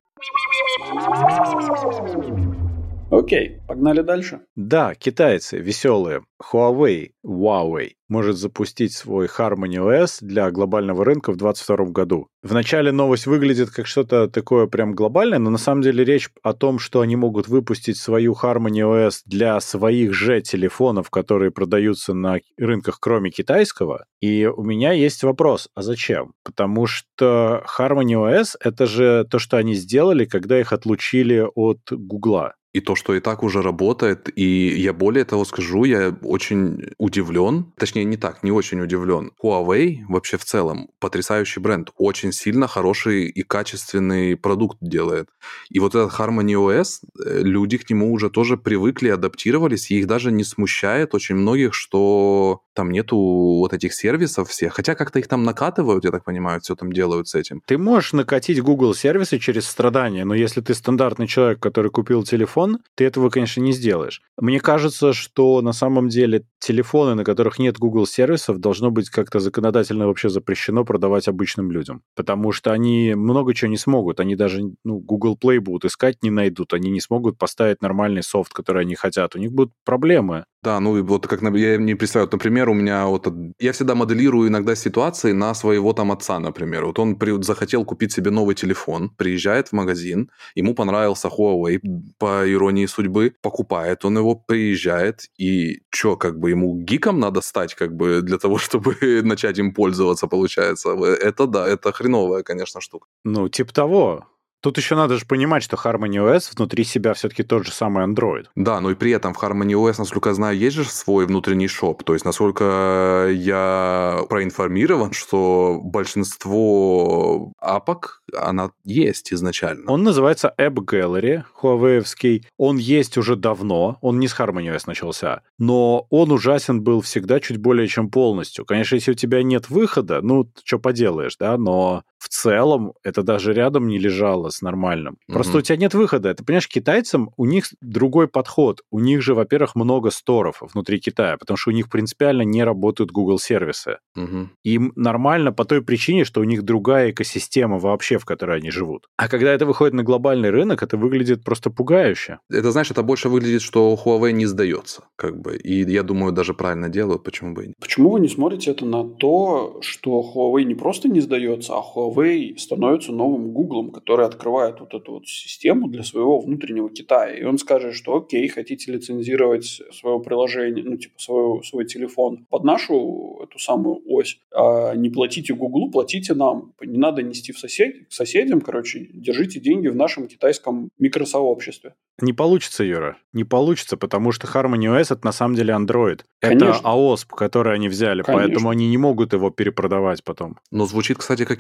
C: Окей, погнали дальше.
B: Да, китайцы веселые. Huawei, Huawei может запустить свой Harmony OS для глобального рынка в 2022 году. Вначале новость выглядит как что-то такое прям глобальное, но на самом деле речь о том, что они могут выпустить свою Harmony OS для своих же телефонов, которые продаются на рынках кроме китайского. И у меня есть вопрос, а зачем? Потому что Harmony OS — это же то, что они сделали, когда их отлучили от Гугла.
A: И то, что и так уже работает, и я более того скажу, я очень удивлен, точнее не так, не очень удивлен. Huawei вообще в целом потрясающий бренд, очень сильно хороший и качественный продукт делает. И вот этот Harmony OS, э, люди к нему уже тоже привыкли, адаптировались, и их даже не смущает очень многих, что там нету вот этих сервисов всех, хотя как-то их там накатывают, я так понимаю, все там делают с этим.
B: Ты можешь накатить Google сервисы через страдания, но если ты стандартный человек, который купил телефон, ты этого, конечно, не сделаешь. Мне кажется, что на самом деле телефоны, на которых нет Google сервисов, должно быть как-то законодательно вообще запрещено продавать обычным людям, потому что они много чего не смогут, они даже ну, Google Play будут искать, не найдут, они не смогут поставить нормальный софт, который они хотят, у них будут проблемы.
A: Да, ну и вот как я не представляю, например, у меня вот я всегда моделирую иногда ситуации на своего там отца, например. Вот он при, захотел купить себе новый телефон, приезжает в магазин, ему понравился Huawei, по иронии судьбы, покупает он его, приезжает, и что, как бы ему гиком надо стать, как бы для того, чтобы начать им пользоваться, получается. Это да, это хреновая, конечно, штука.
B: Ну, типа того. Тут еще надо же понимать, что Harmony OS внутри себя все-таки тот же самый Android.
A: Да, но и при этом в Harmony OS, насколько я знаю, есть же свой внутренний шоп. То есть, насколько я проинформирован, что большинство апок, она есть изначально.
B: Он называется App Gallery, Huawei. Он есть уже давно, он не с Harmony OS начался, но он ужасен был всегда чуть более чем полностью. Конечно, если у тебя нет выхода, ну, что поделаешь, да, но в целом это даже рядом не лежало с нормальным. Mm-hmm. Просто у тебя нет выхода. Ты понимаешь, китайцам у них другой подход. У них же, во-первых, много сторов внутри Китая, потому что у них принципиально не работают Google сервисы. Mm-hmm. Им нормально по той причине, что у них другая экосистема вообще, в которой они живут. А когда это выходит на глобальный рынок, это выглядит просто пугающе.
A: Это, знаешь, это больше выглядит, что Huawei не сдается, как бы. И я думаю, даже правильно делают, почему бы и
C: нет. Почему вы не смотрите это на то, что Huawei не просто не сдается, а Huawei Huawei становится новым Гуглом, который открывает вот эту вот систему для своего внутреннего Китая. И он скажет, что окей, хотите лицензировать свое приложение, ну, типа свой, свой телефон под нашу эту самую ось, а не платите Гуглу, платите нам. Не надо нести в сосед, к соседям, короче, держите деньги в нашем китайском микросообществе.
B: Не получится, Юра, не получится, потому что Harmony OS это на самом деле Android. Конечно. Это AOSP, который они взяли, Конечно. поэтому они не могут его перепродавать потом.
A: Но звучит, кстати, как...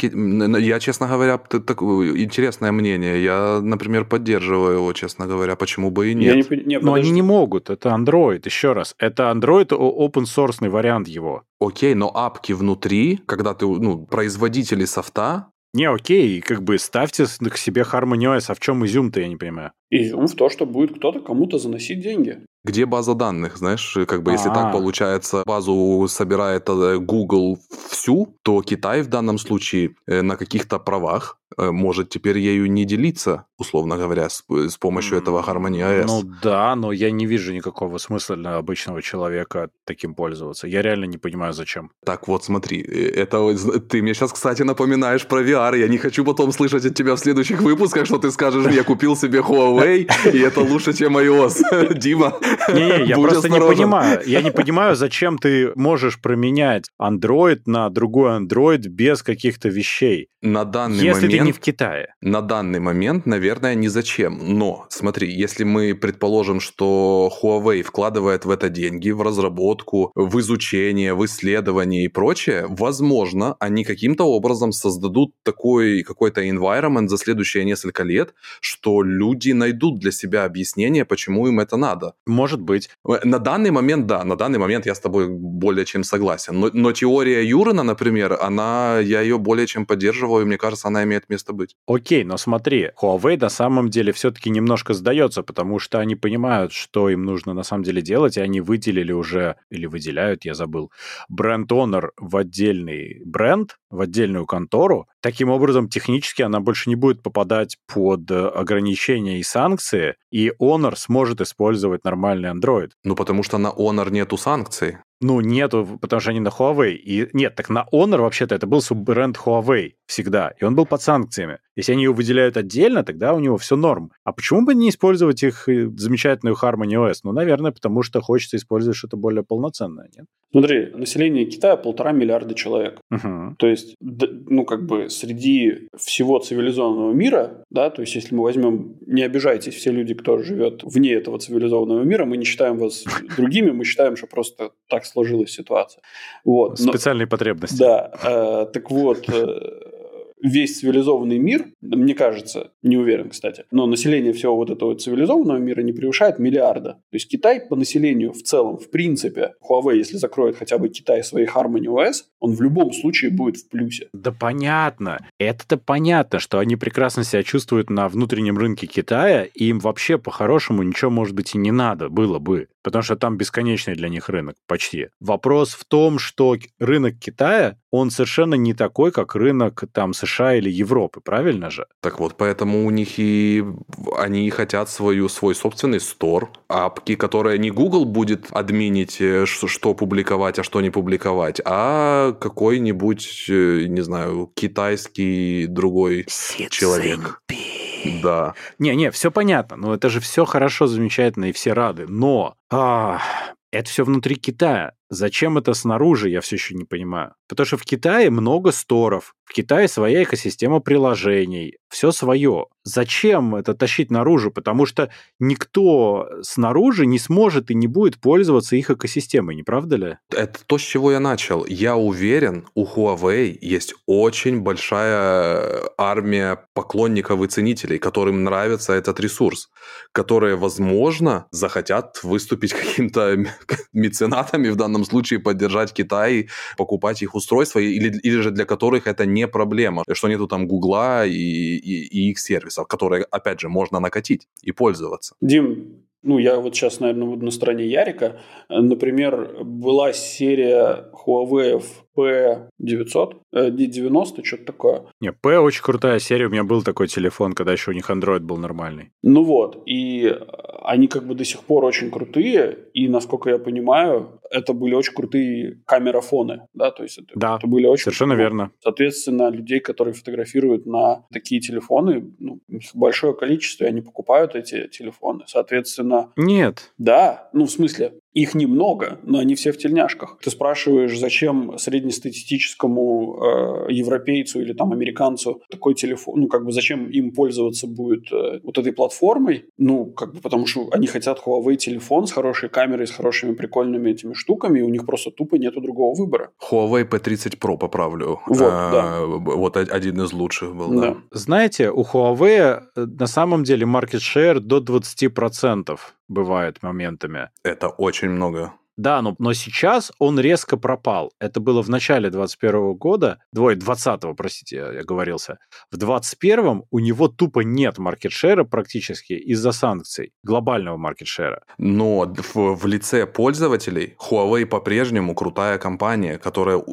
A: Я, честно говоря, так, интересное мнение. Я, например, поддерживаю его, честно говоря, почему бы и нет.
B: не, не, Но они не могут, это Android, еще раз. Это Android open source вариант его.
A: Окей, но апки внутри, когда ты, ну, производители софта,
B: не, окей, как бы ставьте к себе Harmony OS, а в чем изюм-то, я не понимаю?
C: Изюм в то, что будет кто-то кому-то заносить деньги.
A: Где база данных, знаешь, как бы если А-а-а. так а. получается, базу собирает э, Google всю, то Китай в данном случае э, на каких-то правах может теперь ею не делиться, условно говоря, с, с помощью этого Harmony OS.
B: Ну да, но я не вижу никакого смысла для обычного человека таким пользоваться. Я реально не понимаю, зачем.
A: Так вот, смотри, э, это ты мне сейчас, кстати, напоминаешь про VR. Я не хочу потом слышать от тебя в следующих выпусках, что ты скажешь, я купил себе Huawei, и это лучше, чем iOS. Дима,
B: Не, я просто не понимаю. Я не понимаю, зачем ты можешь променять Android на другой Android без каких-то вещей.
A: На данный
B: Если
A: момент
B: не в Китае.
A: На данный момент, наверное, ни зачем. Но, смотри, если мы предположим, что Huawei вкладывает в это деньги, в разработку, в изучение, в исследование и прочее, возможно, они каким-то образом создадут такой какой-то environment за следующие несколько лет, что люди найдут для себя объяснение, почему им это надо.
B: Может быть.
A: На данный момент, да, на данный момент я с тобой более чем согласен. Но, но теория Юрина, например, она, я ее более чем поддерживаю, и мне кажется, она имеет место быть.
B: Окей, но смотри, Huawei на самом деле все-таки немножко сдается, потому что они понимают, что им нужно на самом деле делать, и они выделили уже, или выделяют, я забыл, бренд Honor в отдельный бренд, в отдельную контору. Таким образом, технически она больше не будет попадать под ограничения и санкции, и Honor сможет использовать нормальный Android.
A: Ну, потому что на Honor нету санкций.
B: Ну, нету, потому что они на Huawei. И нет, так на Honor вообще-то это был суббренд Huawei всегда, и он был под санкциями. Если они его выделяют отдельно, тогда у него все норм. А почему бы не использовать их э, замечательную Harmony OS? Ну, наверное, потому что хочется использовать что-то более полноценное, нет?
C: Смотри, население Китая полтора миллиарда человек.
B: Угу.
C: То есть есть, ну, как бы среди всего цивилизованного мира, да, то есть если мы возьмем, не обижайтесь, все люди, кто живет вне этого цивилизованного мира, мы не считаем вас другими, мы считаем, что просто так сложилась ситуация. Вот.
B: Специальные Но, потребности.
C: Да. Э, так вот, э, весь цивилизованный мир, мне кажется, не уверен, кстати, но население всего вот этого цивилизованного мира не превышает миллиарда. То есть Китай по населению в целом, в принципе, Huawei, если закроет хотя бы Китай своей Harmony OS, он в любом случае будет в плюсе.
B: Да понятно. Это-то понятно, что они прекрасно себя чувствуют на внутреннем рынке Китая, и им вообще по-хорошему ничего, может быть, и не надо было бы, потому что там бесконечный для них рынок, почти. Вопрос в том, что рынок Китая, он совершенно не такой, как рынок там США или Европы, правильно же?
A: Так вот, поэтому у них и они хотят свою, свой собственный стор, апки, которые не Google будет админить, э, что публиковать, а что не публиковать, а какой-нибудь, э, не знаю, китайский другой человек. Да.
B: Не-не, все понятно. Но это же все хорошо, замечательно, и все рады. Но а, это все внутри Китая. Зачем это снаружи, я все еще не понимаю. Потому что в Китае много сторов, в Китае своя экосистема приложений, все свое. Зачем это тащить наружу? Потому что никто снаружи не сможет и не будет пользоваться их экосистемой, не правда ли?
A: Это то, с чего я начал. Я уверен, у Huawei есть очень большая армия поклонников и ценителей, которым нравится этот ресурс, которые, возможно, захотят выступить каким-то меценатами в данном данном случае поддержать Китай, покупать их устройства, или, или же для которых это не проблема, что нету там Гугла и, и, и их сервисов, которые, опять же, можно накатить и пользоваться.
C: Дим, ну, я вот сейчас, наверное, буду на стороне Ярика. Например, была серия Huawei P900, э, D90, что-то такое.
B: Не, P очень крутая серия, у меня был такой телефон, когда еще у них Android был нормальный.
C: Ну вот, и они как бы до сих пор очень крутые, и, насколько я понимаю, это были очень крутые камерафоны, да, то есть это,
B: да,
C: это были очень...
B: совершенно крутые. верно.
C: Соответственно, людей, которые фотографируют на такие телефоны, ну, их большое количество, и они покупают эти телефоны. Соответственно...
B: Нет.
C: Да, ну, в смысле, их немного, но они все в тельняшках. Ты спрашиваешь, зачем среднестатистическому э, европейцу или там американцу такой телефон, ну как бы зачем им пользоваться будет э, вот этой платформой? Ну как бы потому что они хотят Huawei телефон с хорошей камерой, с хорошими прикольными этими штуками, и у них просто тупо нету другого выбора.
A: Huawei P30 Pro поправлю. Вот, а, да. Вот один из лучших был, да. да.
B: Знаете, у Huawei э, на самом деле market share до 20% бывает моментами.
A: Это очень много.
B: Да, но, но сейчас он резко пропал. Это было в начале 21 года, двое 20 простите, я, говорился. В 21 у него тупо нет маркетшера практически из-за санкций, глобального маркетшера.
A: Но в, в лице пользователей Huawei по-прежнему крутая компания, которая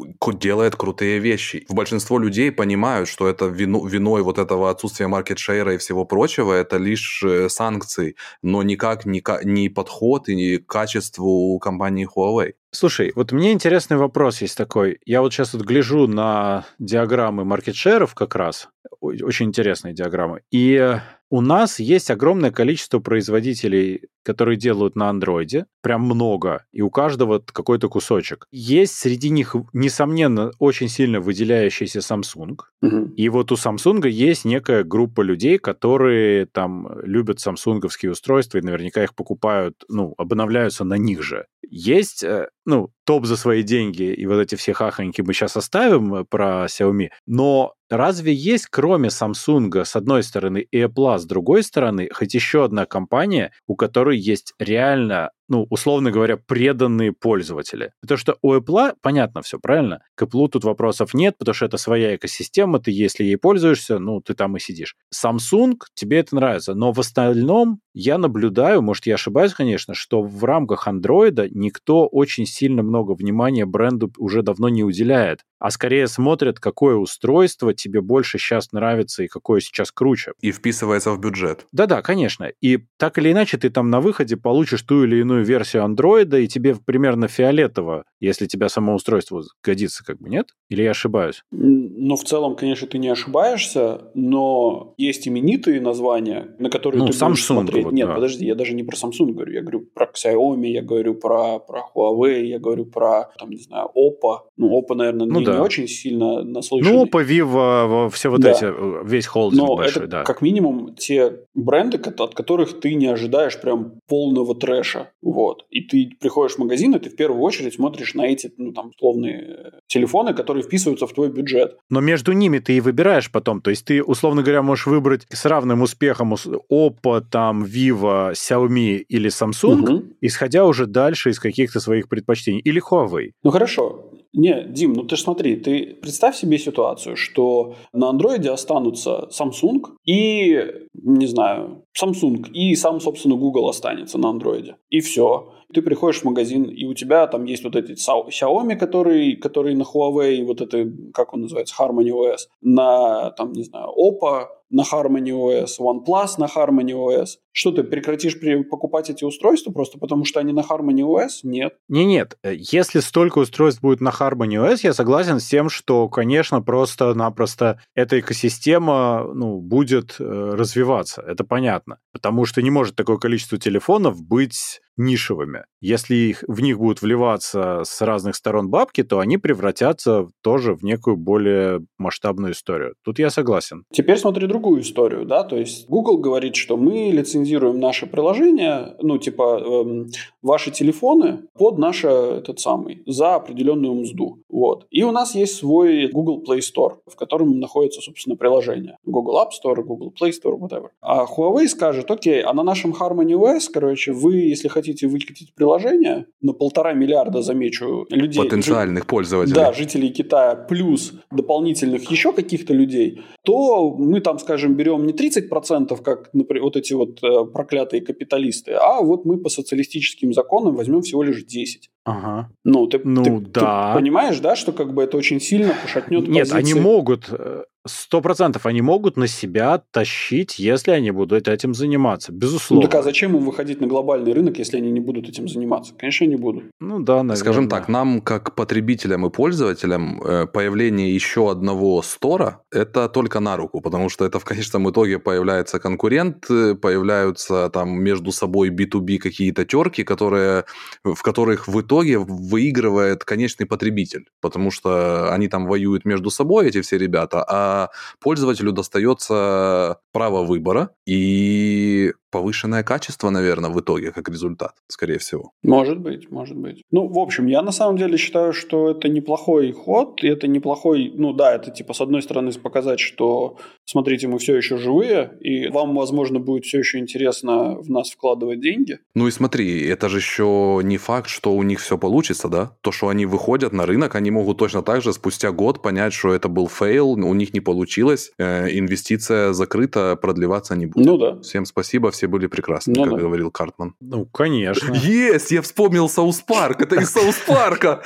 A: делает крутые вещи. В большинство людей понимают, что это вину, виной вот этого отсутствия маркетшера и всего прочего, это лишь э, санкции, но никак не, не подход и не качеству компании компании Huawei.
B: Слушай, вот мне интересный вопрос есть такой. Я вот сейчас вот гляжу на диаграммы маркетшеров как раз. Очень интересные диаграммы. И у нас есть огромное количество производителей, которые делают на андроиде, прям много, и у каждого какой-то кусочек. Есть среди них, несомненно, очень сильно выделяющийся Samsung, угу. и вот у Samsung есть некая группа людей, которые там любят самсунговские устройства и наверняка их покупают, ну, обновляются на них же. Есть, э, ну, топ за свои деньги, и вот эти все хахоньки мы сейчас оставим э, про Xiaomi, но Разве есть, кроме Samsung, с одной стороны, и Apple, с другой стороны, хоть еще одна компания, у которой есть реально ну, условно говоря, преданные пользователи. Потому что у Apple понятно все, правильно? К Apple тут вопросов нет, потому что это своя экосистема, ты если ей пользуешься, ну, ты там и сидишь. Samsung, тебе это нравится, но в остальном я наблюдаю, может, я ошибаюсь, конечно, что в рамках Android никто очень сильно много внимания бренду уже давно не уделяет, а скорее смотрят, какое устройство тебе больше сейчас нравится и какое сейчас круче.
A: И вписывается в бюджет.
B: Да-да, конечно. И так или иначе ты там на выходе получишь ту или иную версию андроида, и тебе примерно фиолетово, если тебя само устройство годится, как бы, нет? Или я ошибаюсь?
C: Ну, в целом, конечно, ты не ошибаешься, но есть именитые названия, на которые ну, ты Samsung, будешь смотреть. Вот, Нет, да. подожди, я даже не про Samsung говорю, я говорю про Xiaomi, я говорю про, про Huawei, я говорю про, там, не знаю, Oppo. Ну, Oppo, наверное, ну, не да. не очень сильно наслышаны.
B: Ну, по Vivo, все вот да. эти, э, весь холдинг Но большой,
C: это
B: да.
C: как минимум те бренды, от которых ты не ожидаешь прям полного трэша. Вот. И ты приходишь в магазин, и ты в первую очередь смотришь на эти, ну, там, условные телефоны, которые вписываются в твой бюджет.
B: Но между ними ты и выбираешь потом. То есть ты, условно говоря, можешь выбрать с равным успехом Oppo, там, Vivo, Xiaomi или Samsung, угу. исходя уже дальше из каких-то своих предпочтений. Или Huawei.
C: Ну, хорошо. Не, Дим, ну ты ж смотри, ты представь себе ситуацию, что на андроиде останутся Samsung и, не знаю, Samsung и сам, собственно, Google останется на андроиде. И все. Ты приходишь в магазин, и у тебя там есть вот эти Xiaomi, которые, которые на Huawei, вот это, как он называется, Harmony OS, на, там, не знаю, Oppo, на Harmony OS, OnePlus на Harmony OS. Что ты прекратишь покупать эти устройства просто потому, что они на Harmony OS? Нет.
B: Не, нет. Если столько устройств будет на Harmony OS, я согласен с тем, что, конечно, просто-напросто эта экосистема ну, будет э, развиваться. Это понятно. Потому что не может такое количество телефонов быть нишевыми. Если их, в них будут вливаться с разных сторон бабки, то они превратятся тоже в некую более масштабную историю. Тут я согласен.
C: Теперь смотри другую историю, да, то есть Google говорит, что мы лицензируем наше приложение, ну, типа, эм, ваши телефоны под наше, этот самый, за определенную мзду, вот. И у нас есть свой Google Play Store, в котором находится, собственно, приложение. Google App Store, Google Play Store, whatever. А Huawei скажет, окей, а на нашем Harmony OS, короче, вы, если хотите выкатить приложение на полтора миллиарда, замечу, людей...
A: Потенциальных жи... пользователей.
C: Да, жителей Китая, плюс дополнительных еще каких-то людей, то мы там, скажем, берем не 30%, как, например, вот эти вот э, проклятые капиталисты, а вот мы по социалистическим законам возьмем всего лишь 10.
B: Ага.
C: Ну, ты,
B: ну
C: ты,
B: да.
C: ты понимаешь, да, что как бы это очень сильно пошатнет
B: Нет, позиции. они могут э, Сто процентов они могут на себя тащить, если они будут этим заниматься, безусловно.
C: Ну так а зачем им выходить на глобальный рынок, если они не будут этим заниматься? Конечно, не будут.
B: Ну да, наверное.
A: Скажем так, нам как потребителям и пользователям э, появление еще одного стора – это только на руку, потому что это в конечном итоге появляется конкурент, э, появляются там между собой B2B какие-то терки, которые, в которых в итоге выигрывает конечный потребитель, потому что они там воюют между собой, эти все ребята, а пользователю достается право выбора и повышенное качество, наверное, в итоге, как результат, скорее всего.
C: Может быть, может быть. Ну, в общем, я на самом деле считаю, что это неплохой ход, и это неплохой, ну да, это типа с одной стороны показать, что смотрите, мы все еще живые, и вам, возможно, будет все еще интересно в нас вкладывать деньги.
A: Ну и смотри, это же еще не факт, что у них все получится, да? То, что они выходят на рынок, они могут точно так же спустя год понять, что это был фейл, у них не получилось, э, инвестиция закрыта, продлеваться не будет.
C: Ну да.
A: Всем спасибо, все были прекрасны, ну, как да. говорил Картман.
B: Ну, конечно.
A: Есть, я вспомнил South Park, это из South Park'а.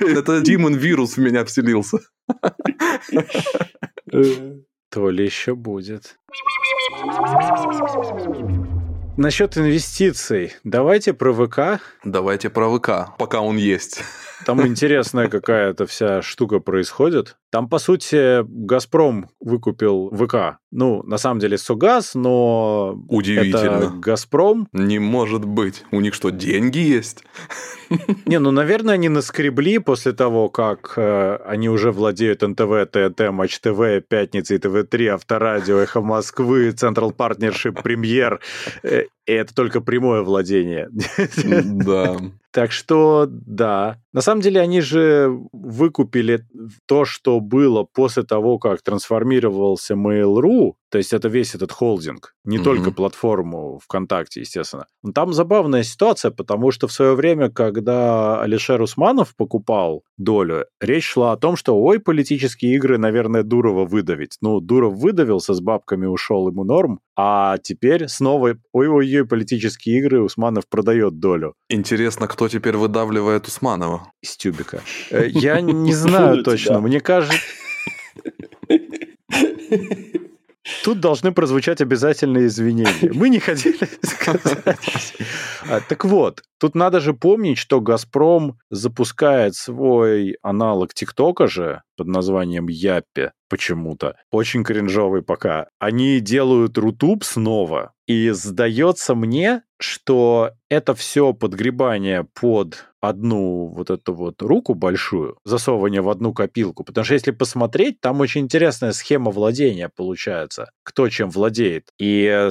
A: Это Димон вирус в меня вселился.
B: То ли еще будет. Насчет инвестиций. Давайте про ВК.
A: Давайте про ВК, пока он есть.
B: Там интересная какая-то вся штука происходит. Там, по сути, «Газпром» выкупил ВК. Ну, на самом деле, Сугаз, но...
A: Удивительно.
B: Это «Газпром».
A: Не может быть. У них что, деньги есть?
B: Не, ну, наверное, они наскребли после того, как э, они уже владеют НТВ, ТНТ, Матч ТВ, Пятница и ТВ-3, Авторадио, Эхо Москвы, Централ Партнершип, Премьер. Э, и это только прямое владение.
A: Да.
B: Так что, да. На самом деле, они же выкупили то, что было после того, как трансформировался Mail.ru, то есть это весь этот холдинг, не mm-hmm. только платформу ВКонтакте, естественно. Но там забавная ситуация, потому что в свое время, когда Алишер Усманов покупал долю, речь шла о том, что ой, политические игры, наверное, Дурова выдавить. Ну, Дуров выдавился, с бабками ушел, ему норм, а теперь снова ой-ой-ой, политические игры, Усманов продает долю.
A: Интересно, кто теперь выдавливает Усманова?
B: Из тюбика. Э, я не знаю точно, мне кажется... Тут должны прозвучать обязательные извинения. Мы не хотели сказать. А, так вот, тут надо же помнить, что «Газпром» запускает свой аналог ТикТока же под названием Яппи почему-то. Очень кринжовый пока. Они делают Рутуб снова. И сдается мне, что это все подгребание под одну вот эту вот руку большую, засовывание в одну копилку. Потому что если посмотреть, там очень интересная схема владения получается, кто чем владеет. И,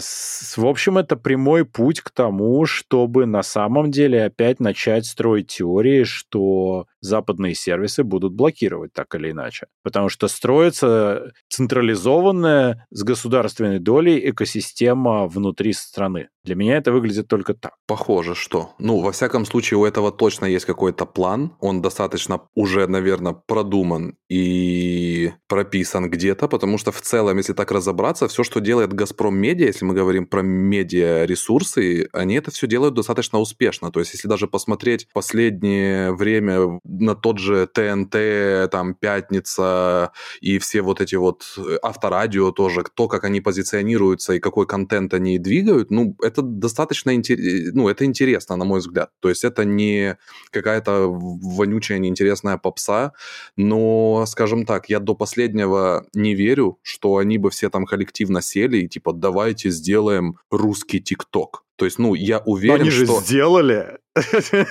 B: в общем, это прямой путь к тому, чтобы на самом деле опять начать строить теории, что западные сервисы будут блокировать так или иначе. Потому что строится централизованная с государственной долей экосистема внутри страны. Для меня это выглядит только так.
A: Похоже, что. Ну, во всяком случае, у этого точно есть какой-то план. Он достаточно уже, наверное, продуман и прописан где-то, потому что в целом, если так разобраться, все, что делает Газпром Медиа, если мы говорим про медиа-ресурсы, они это все делают достаточно успешно. То есть, если даже посмотреть последнее время на тот же ТНТ, там, Пятница и все вот эти вот э, авторадио тоже, то, как они позиционируются и какой контент они двигают, ну, это достаточно интерес... ну, это интересно, на мой взгляд. То есть это не какая-то вонючая, неинтересная попса, но, скажем так, я до последнего не верю, что они бы все там коллективно сели и типа давайте сделаем русский ТикТок. То есть, ну, я уверен,
B: Но они же
A: что...
B: сделали.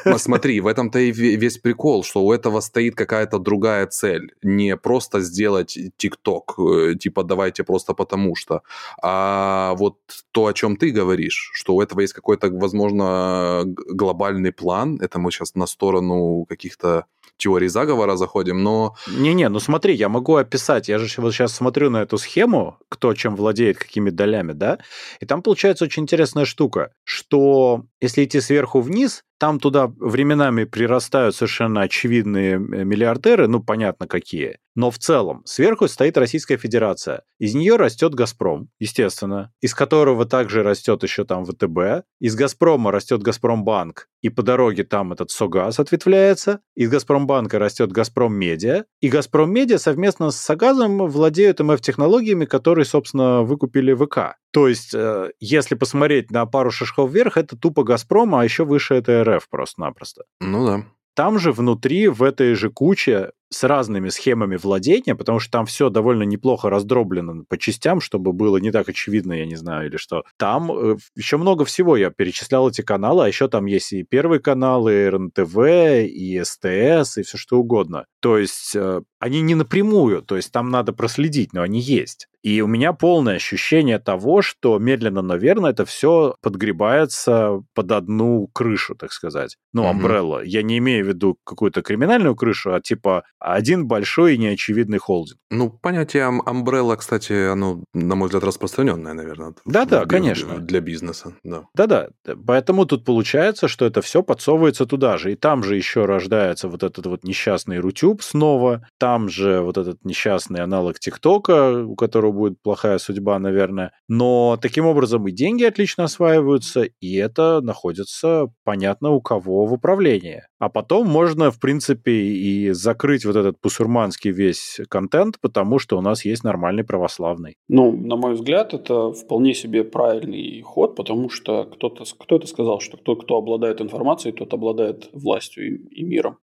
A: Но смотри, в этом-то и весь прикол, что у этого стоит какая-то другая цель. Не просто сделать ТикТок, э, типа давайте просто потому что, а вот то, о чем ты говоришь, что у этого есть какой-то, возможно, глобальный план. Это мы сейчас на сторону каких-то теорий заговора заходим, но...
B: Не-не, ну смотри, я могу описать, я же вот сейчас смотрю на эту схему, кто чем владеет, какими долями, да, и там получается очень интересная штука, что если идти сверху вниз, там туда временами прирастают совершенно очевидные э, миллиардеры, ну, понятно, какие. Но в целом сверху стоит Российская Федерация. Из нее растет «Газпром», естественно, из которого также растет еще там ВТБ. Из «Газпрома» растет «Газпромбанк», и по дороге там этот «Согаз» ответвляется. Из «Газпромбанка» растет «Газпром Медиа». И «Газпром Медиа» совместно с «Согазом» владеют МФ-технологиями, которые, собственно, выкупили ВК. То есть, э, если посмотреть на пару шажков вверх, это тупо «Газпром», а еще выше это РФ просто-напросто.
A: Ну да.
B: Там же внутри, в этой же куче, с разными схемами владения, потому что там все довольно неплохо раздроблено по частям, чтобы было не так очевидно, я не знаю, или что. Там э, еще много всего. Я перечислял эти каналы, а еще там есть и Первый канал, и РНТВ, и СТС, и все что угодно. То есть э, они не напрямую, то есть там надо проследить, но они есть. И у меня полное ощущение того, что медленно, наверное, это все подгребается под одну крышу, так сказать. Ну, амбрелла. Mm-hmm. Я не имею в виду какую-то криминальную крышу, а типа один большой и неочевидный холдинг.
A: Ну, понятие Umbrella, кстати, оно, на мой взгляд, распространенное, наверное.
B: Да-да, конечно.
A: Для бизнеса, да.
B: Да-да. Поэтому тут получается, что это все подсовывается туда же. И там же еще рождается вот этот вот несчастный Рутюб снова. Там же вот этот несчастный аналог ТикТока, у которого будет плохая судьба, наверное. Но таким образом и деньги отлично осваиваются, и это находится, понятно, у кого в управлении. А потом можно, в принципе, и закрыть вот этот пусурманский весь контент, потому что у нас есть нормальный православный.
C: Ну, на мой взгляд, это вполне себе правильный ход, потому что кто-то кто то сказал, что кто, кто обладает информацией, тот обладает властью и, и миром.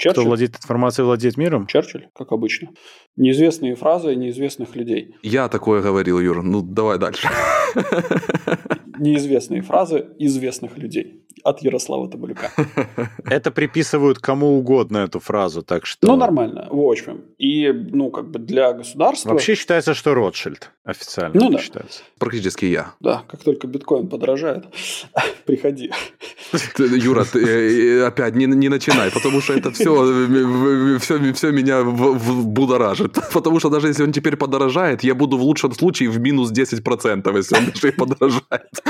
B: Черчилль? Кто владеет информацией, владеет миром?
C: Черчилль, как обычно. Неизвестные фразы неизвестных людей.
A: Я такое говорил, Юр. Ну, давай дальше.
C: Неизвестные фразы известных людей от Ярослава Табалюка.
B: Это приписывают кому угодно эту фразу, так что...
C: Ну, нормально, в общем. И, ну, как бы для государства...
B: Вообще считается, что Ротшильд официально ну, да. считается.
A: Практически я.
C: Да, как только биткоин подорожает, приходи.
A: Юра, ты э, опять не, не начинай, потому что это все, все, все меня будоражит. Потому что даже если он теперь подорожает, я буду в лучшем случае в минус 10%, если он даже и подорожает.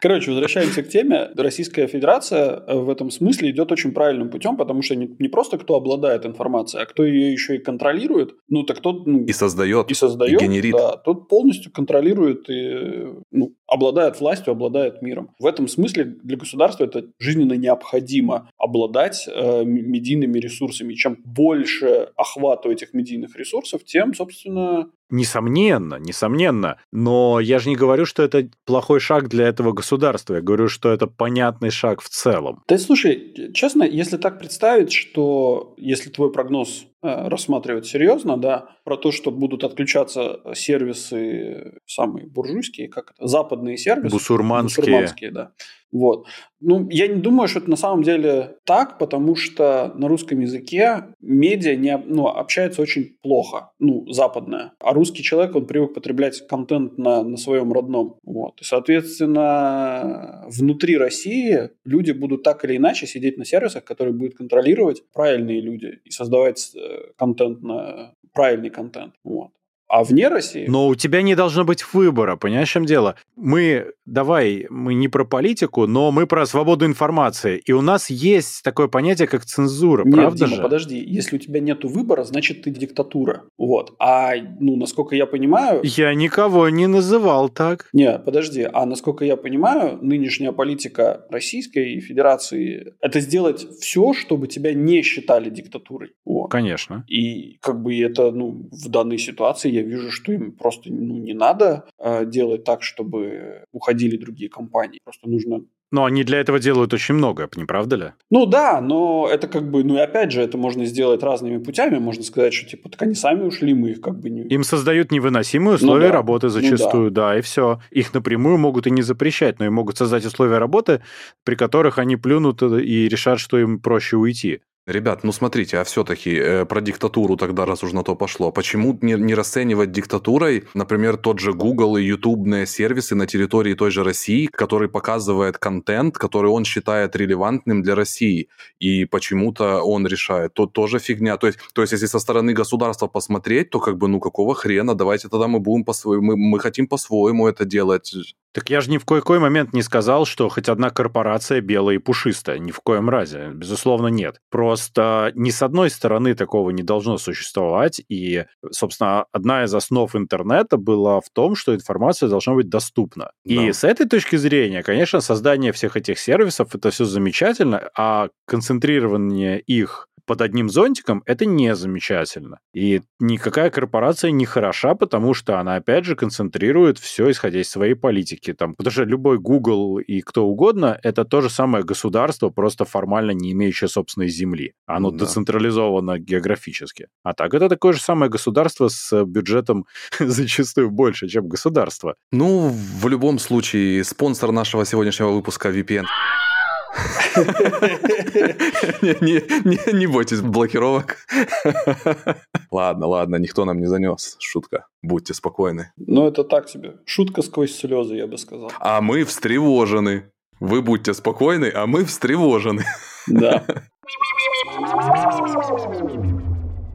C: Короче, возвращаемся к теме. Российская Федерация э, в этом смысле идет очень правильным путем, потому что не, не просто кто обладает информацией, а кто ее еще и контролирует. Ну, так тот... Ну,
A: и создает.
C: И создает.
A: И генерит.
C: Да, тот полностью контролирует и ну, обладает властью, обладает миром. В этом смысле для государства это жизненно необходимо обладать э, медийными ресурсами. Чем больше охвата этих медийных ресурсов, тем, собственно,
B: Несомненно, несомненно. Но я же не говорю, что это плохой шаг для этого государства. Я говорю, что это понятный шаг в целом.
C: Да слушай, честно, если так представить, что если твой прогноз рассматривать серьезно, да, про то, что будут отключаться сервисы самые буржуйские, как это, западные сервисы.
B: Бусурманские.
C: Бусурманские, да. Вот. Ну, я не думаю, что это на самом деле так, потому что на русском языке медиа не, ну, общается очень плохо, ну, западное. А русский человек, он привык потреблять контент на, на своем родном. Вот. И, соответственно, внутри России люди будут так или иначе сидеть на сервисах, которые будут контролировать правильные люди и создавать э, контент на правильный контент. Вот. А вне России...
B: Но у тебя не должно быть выбора, понимаешь, в чем дело? Мы, давай, мы не про политику, но мы про свободу информации. И у нас есть такое понятие, как цензура,
C: нет,
B: правда
C: Дима,
B: же?
C: подожди. Если у тебя нет выбора, значит, ты диктатура. Вот. А, ну, насколько я понимаю...
B: Я никого не называл так.
C: Не, подожди. А насколько я понимаю, нынешняя политика Российской Федерации – это сделать все, чтобы тебя не считали диктатурой. Вот.
B: Конечно.
C: И как бы это, ну, в данной ситуации я вижу, что им просто ну, не надо э, делать так, чтобы уходили другие компании. Просто нужно
B: но они для этого делают очень много, не правда ли?
C: Ну да, но это как бы, ну и опять же, это можно сделать разными путями. Можно сказать, что типа, так они сами ушли, мы их как бы не...
B: Им создают невыносимые условия ну, да. работы зачастую, ну, да. да, и все. Их напрямую могут и не запрещать, но и могут создать условия работы, при которых они плюнут и решат, что им проще уйти.
A: Ребят, ну смотрите, а все-таки э, про диктатуру тогда, раз уж на то пошло, почему не, не расценивать диктатурой, например, тот же Google и ютубные сервисы на территории той же России, который показывает контент, который он считает релевантным для России, и почему-то он решает, то тоже фигня. То есть, то есть если со стороны государства посмотреть, то как бы, ну какого хрена, давайте тогда мы будем по-своему, мы, мы хотим по-своему это делать.
B: Так я же ни в кой-кой момент не сказал, что хоть одна корпорация белая и пушистая. Ни в коем разе. Безусловно, нет. Просто ни с одной стороны такого не должно существовать. И, собственно, одна из основ интернета была в том, что информация должна быть доступна. Да. И с этой точки зрения, конечно, создание всех этих сервисов это все замечательно, а концентрирование их под одним зонтиком, это не замечательно. И никакая корпорация не хороша, потому что она, опять же, концентрирует все, исходя из своей политики. Там, потому что любой Google и кто угодно, это то же самое государство, просто формально не имеющее собственной земли. Оно да. децентрализовано географически. А так это такое же самое государство с бюджетом зачастую больше, чем государство.
A: Ну, в любом случае, спонсор нашего сегодняшнего выпуска VPN. Не бойтесь блокировок. Ладно, ладно, никто нам не занес. Шутка. Будьте спокойны.
C: Ну, это так себе. Шутка сквозь слезы, я бы сказал.
A: А мы встревожены. Вы будьте спокойны, а мы встревожены.
C: Да.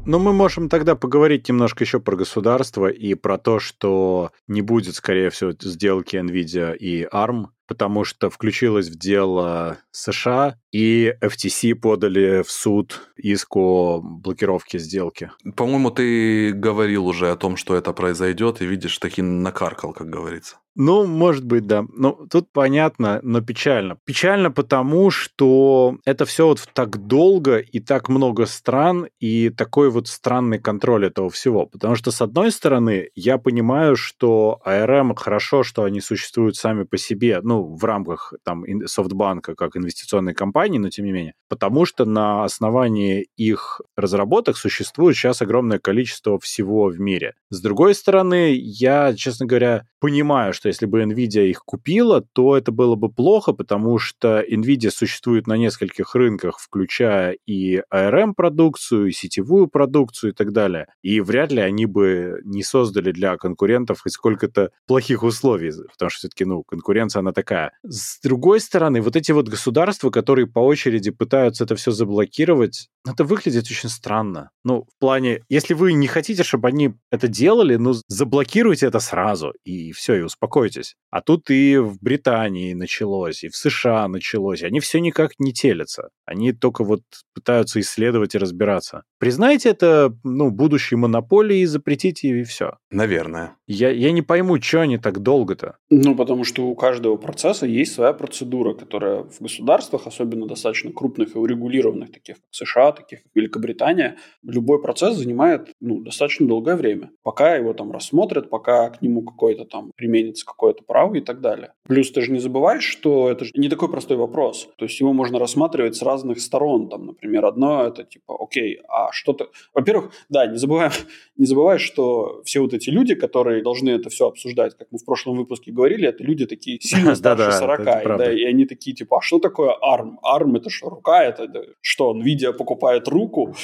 B: Ну, мы можем тогда поговорить немножко еще про государство и про то, что не будет, скорее всего, сделки NVIDIA и ARM, потому что включилось в дело США, и FTC подали в суд иск о блокировке сделки.
A: По-моему, ты говорил уже о том, что это произойдет, и видишь, таки накаркал, как говорится.
B: Ну, может быть, да. Ну, тут понятно, но печально. Печально потому, что это все вот так долго и так много стран, и такой вот странный контроль этого всего. Потому что, с одной стороны, я понимаю, что ARM хорошо, что они существуют сами по себе, ну, в рамках там софтбанка как инвестиционной компании, но тем не менее. Потому что на основании их разработок существует сейчас огромное количество всего в мире. С другой стороны, я, честно говоря, понимаю, что если бы Nvidia их купила, то это было бы плохо, потому что Nvidia существует на нескольких рынках, включая и ARM-продукцию, и сетевую продукцию и так далее. И вряд ли они бы не создали для конкурентов хоть сколько-то плохих условий, потому что все-таки, ну, конкуренция, она такая такая. С другой стороны, вот эти вот государства, которые по очереди пытаются это все заблокировать, это выглядит очень странно. Ну, в плане, если вы не хотите, чтобы они это делали, ну, заблокируйте это сразу, и все, и успокойтесь. А тут и в Британии началось, и в США началось. Они все никак не телятся. Они только вот пытаются исследовать и разбираться. Признайте это, ну, будущей монополией, запретите и все.
A: Наверное.
B: Я, я не пойму, что они так долго-то.
C: Ну, потому что у каждого процесса есть своя процедура, которая в государствах, особенно достаточно крупных и урегулированных, таких как США, таких как Великобритания, любой процесс занимает ну, достаточно долгое время, пока его там рассмотрят, пока к нему какой-то там применится какое-то право и так далее. Плюс ты же не забываешь, что это же не такой простой вопрос. То есть его можно рассматривать с разных сторон. Там, например, одно это типа, окей, а что-то... Во-первых, да, не забываем, не забывай, что все вот эти люди, которые должны это все обсуждать, как мы в прошлом выпуске говорили, это люди такие сильно старше 40, да, и они такие типа, а что такое ARM? ARM это что, рука? Это что, NVIDIA покупает руку?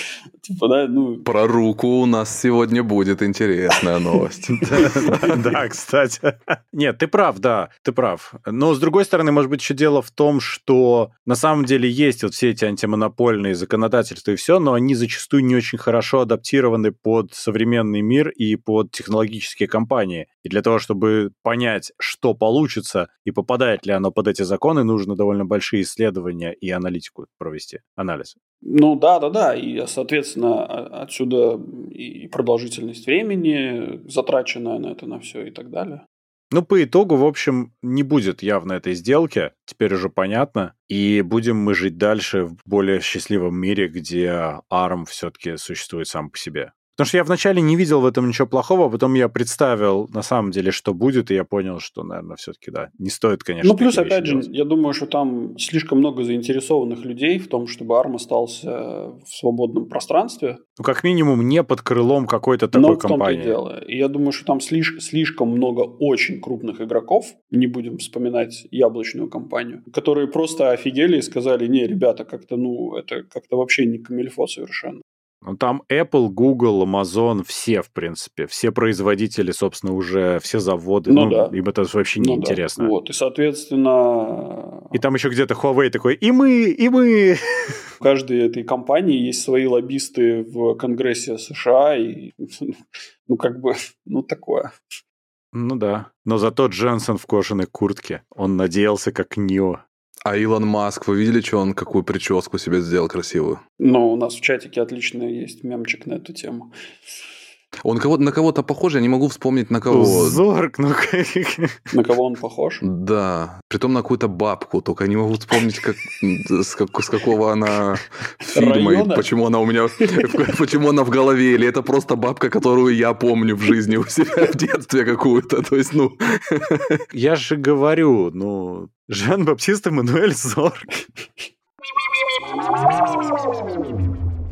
C: Типа, да, ну...
A: Про руку у нас сегодня будет интересная новость.
B: Да, кстати. Нет, ты прав, да, ты прав. Но, с другой стороны, может быть, еще дело в том, что на самом деле есть вот все эти антимонопольные законодательства и все, но они зачастую не очень хорошо адаптированы под современный мир и под технологические компании. И для того, чтобы понять, что получится и попадает ли оно под эти законы, нужно довольно большие исследования и аналитику провести, анализ.
C: Ну да, да, да. И, соответственно, отсюда и продолжительность времени, затраченная на это, на все и так далее.
B: Ну, по итогу, в общем, не будет явно этой сделки, теперь уже понятно. И будем мы жить дальше в более счастливом мире, где ARM все-таки существует сам по себе. Потому что я вначале не видел в этом ничего плохого, а потом я представил на самом деле, что будет, и я понял, что, наверное, все-таки, да, не стоит, конечно.
C: Ну, плюс, опять же, делать. я думаю, что там слишком много заинтересованных людей в том, чтобы ARM остался в свободном пространстве.
B: Ну, как минимум, не под крылом какой-то такой
C: Но
B: компании.
C: в том-то и дело. И я думаю, что там слишком, слишком много очень крупных игроков, не будем вспоминать яблочную компанию, которые просто офигели и сказали, не, ребята, как-то, ну, это как-то вообще не камильфо совершенно.
B: Ну, там Apple, Google, Amazon, все, в принципе. Все производители, собственно, уже, все заводы. Ну, ну да. Им это вообще не ну, интересно.
C: Да. Вот, и, соответственно...
B: И там еще где-то Huawei такой, и мы, и мы.
C: У каждой этой компании есть свои лоббисты в Конгрессе США, и, ну, как бы, ну, такое.
B: Ну да. Но зато Дженсен в кожаной куртке. Он надеялся как Нио.
A: А Илон Маск, вы видели, что он какую прическу себе сделал красивую?
C: Ну, у нас в чатике отлично есть мемчик на эту тему.
A: Он кого на кого-то похож, я не могу вспомнить на кого.
B: Зорг, ну
C: На кого он похож?
A: Да, притом на какую-то бабку, только не могу вспомнить, как, с, как, с какого она фильма, и почему она у меня, почему она в голове, или это просто бабка, которую я помню в жизни у себя в детстве какую-то, то есть, ну...
B: Я же говорю, ну, Жан-Баптист Эммануэль Зорг.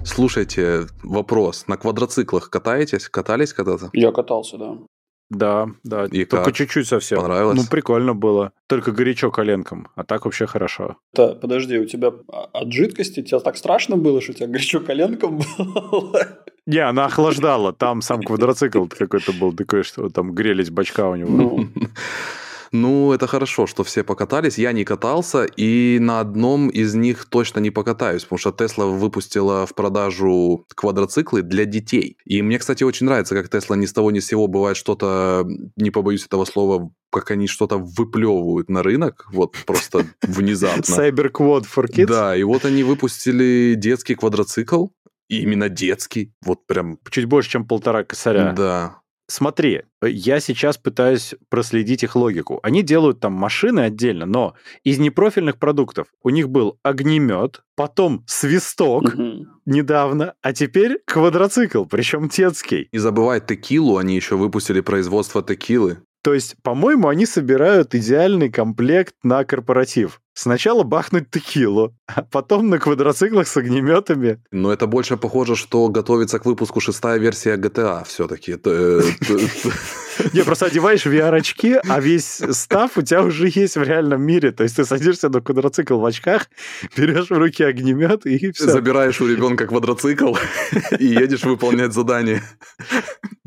A: Слушайте, вопрос. На квадроциклах катаетесь? Катались когда-то?
C: Я катался, да.
B: Да, да. И Только как? чуть-чуть совсем.
A: Понравилось?
B: Ну, прикольно было. Только горячо коленком, а так вообще хорошо.
C: Да, подожди, у тебя от жидкости тебе так страшно было, что у тебя горячо коленком было?
B: Не, она охлаждала. Там сам квадроцикл какой-то был такой, что там грелись бачка у него.
A: Ну. Это хорошо, что все покатались. Я не катался, и на одном из них точно не покатаюсь, потому что Тесла выпустила в продажу квадроциклы для детей. И мне, кстати, очень нравится, как Тесла ни с того ни с сего бывает что-то, не побоюсь этого слова, как они что-то выплевывают на рынок, вот просто внезапно.
B: Cyberquad for kids?
A: Да, и вот они выпустили детский квадроцикл, и именно детский, вот прям...
B: Чуть больше, чем полтора косаря.
A: Да,
B: Смотри, я сейчас пытаюсь проследить их логику. Они делают там машины отдельно, но из непрофильных продуктов у них был огнемет, потом свисток угу. недавно, а теперь квадроцикл, причем детский.
A: Не забывай текилу, они еще выпустили производство текилы.
B: То есть, по-моему, они собирают идеальный комплект на корпоратив. Сначала бахнуть текилу, а потом на квадроциклах с огнеметами.
A: Но это больше похоже, что готовится к выпуску шестая версия GTA все-таки. Э,
B: Не, просто одеваешь VR-очки, а весь став у тебя уже есть в реальном мире. То есть ты садишься на квадроцикл в очках, берешь в руки огнемет и все.
A: Забираешь у ребенка квадроцикл и едешь выполнять задание.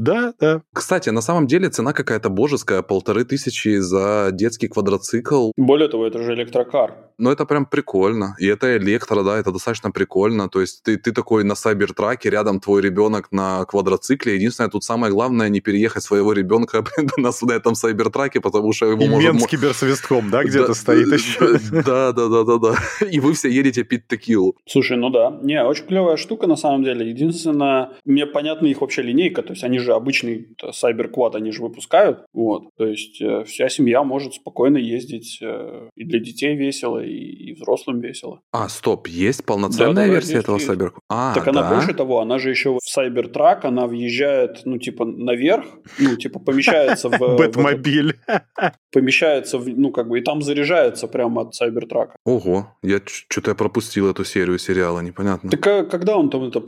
B: Да, да.
A: Кстати, на самом деле цена какая-то божеская, полторы тысячи за детский квадроцикл.
C: Более того, это же электрокар.
A: Ну, это прям прикольно. И это электро, да, это достаточно прикольно. То есть ты, ты такой на сайбертраке, рядом твой ребенок на квадроцикле. Единственное, тут самое главное не переехать своего ребенка на, на этом сайбертраке, потому что его
B: И может... мент с киберсвистком, да, где-то стоит еще.
A: Да, да, да, да, да. И вы все едете пить текилу.
C: Слушай, ну да. Не, очень клевая штука на самом деле. Единственное, мне понятна их вообще линейка. То есть они же же обычный Cyberquad они же выпускают. Вот. То есть э, вся семья может спокойно ездить. Э, и для детей весело, и, и взрослым весело.
A: А, стоп, есть полноценная да, версия есть, этого. Cyberquad? А,
C: так
A: да?
C: она больше того, она же еще в Cybertruck, она въезжает, ну, типа, наверх, ну, типа, помещается в...
B: Бэтмобиль.
C: Помещается, в, ну, как бы, и там заряжается прямо от Cybertruck.
A: Ого, я что-то пропустил эту серию сериала, непонятно.
C: Так а когда он там это...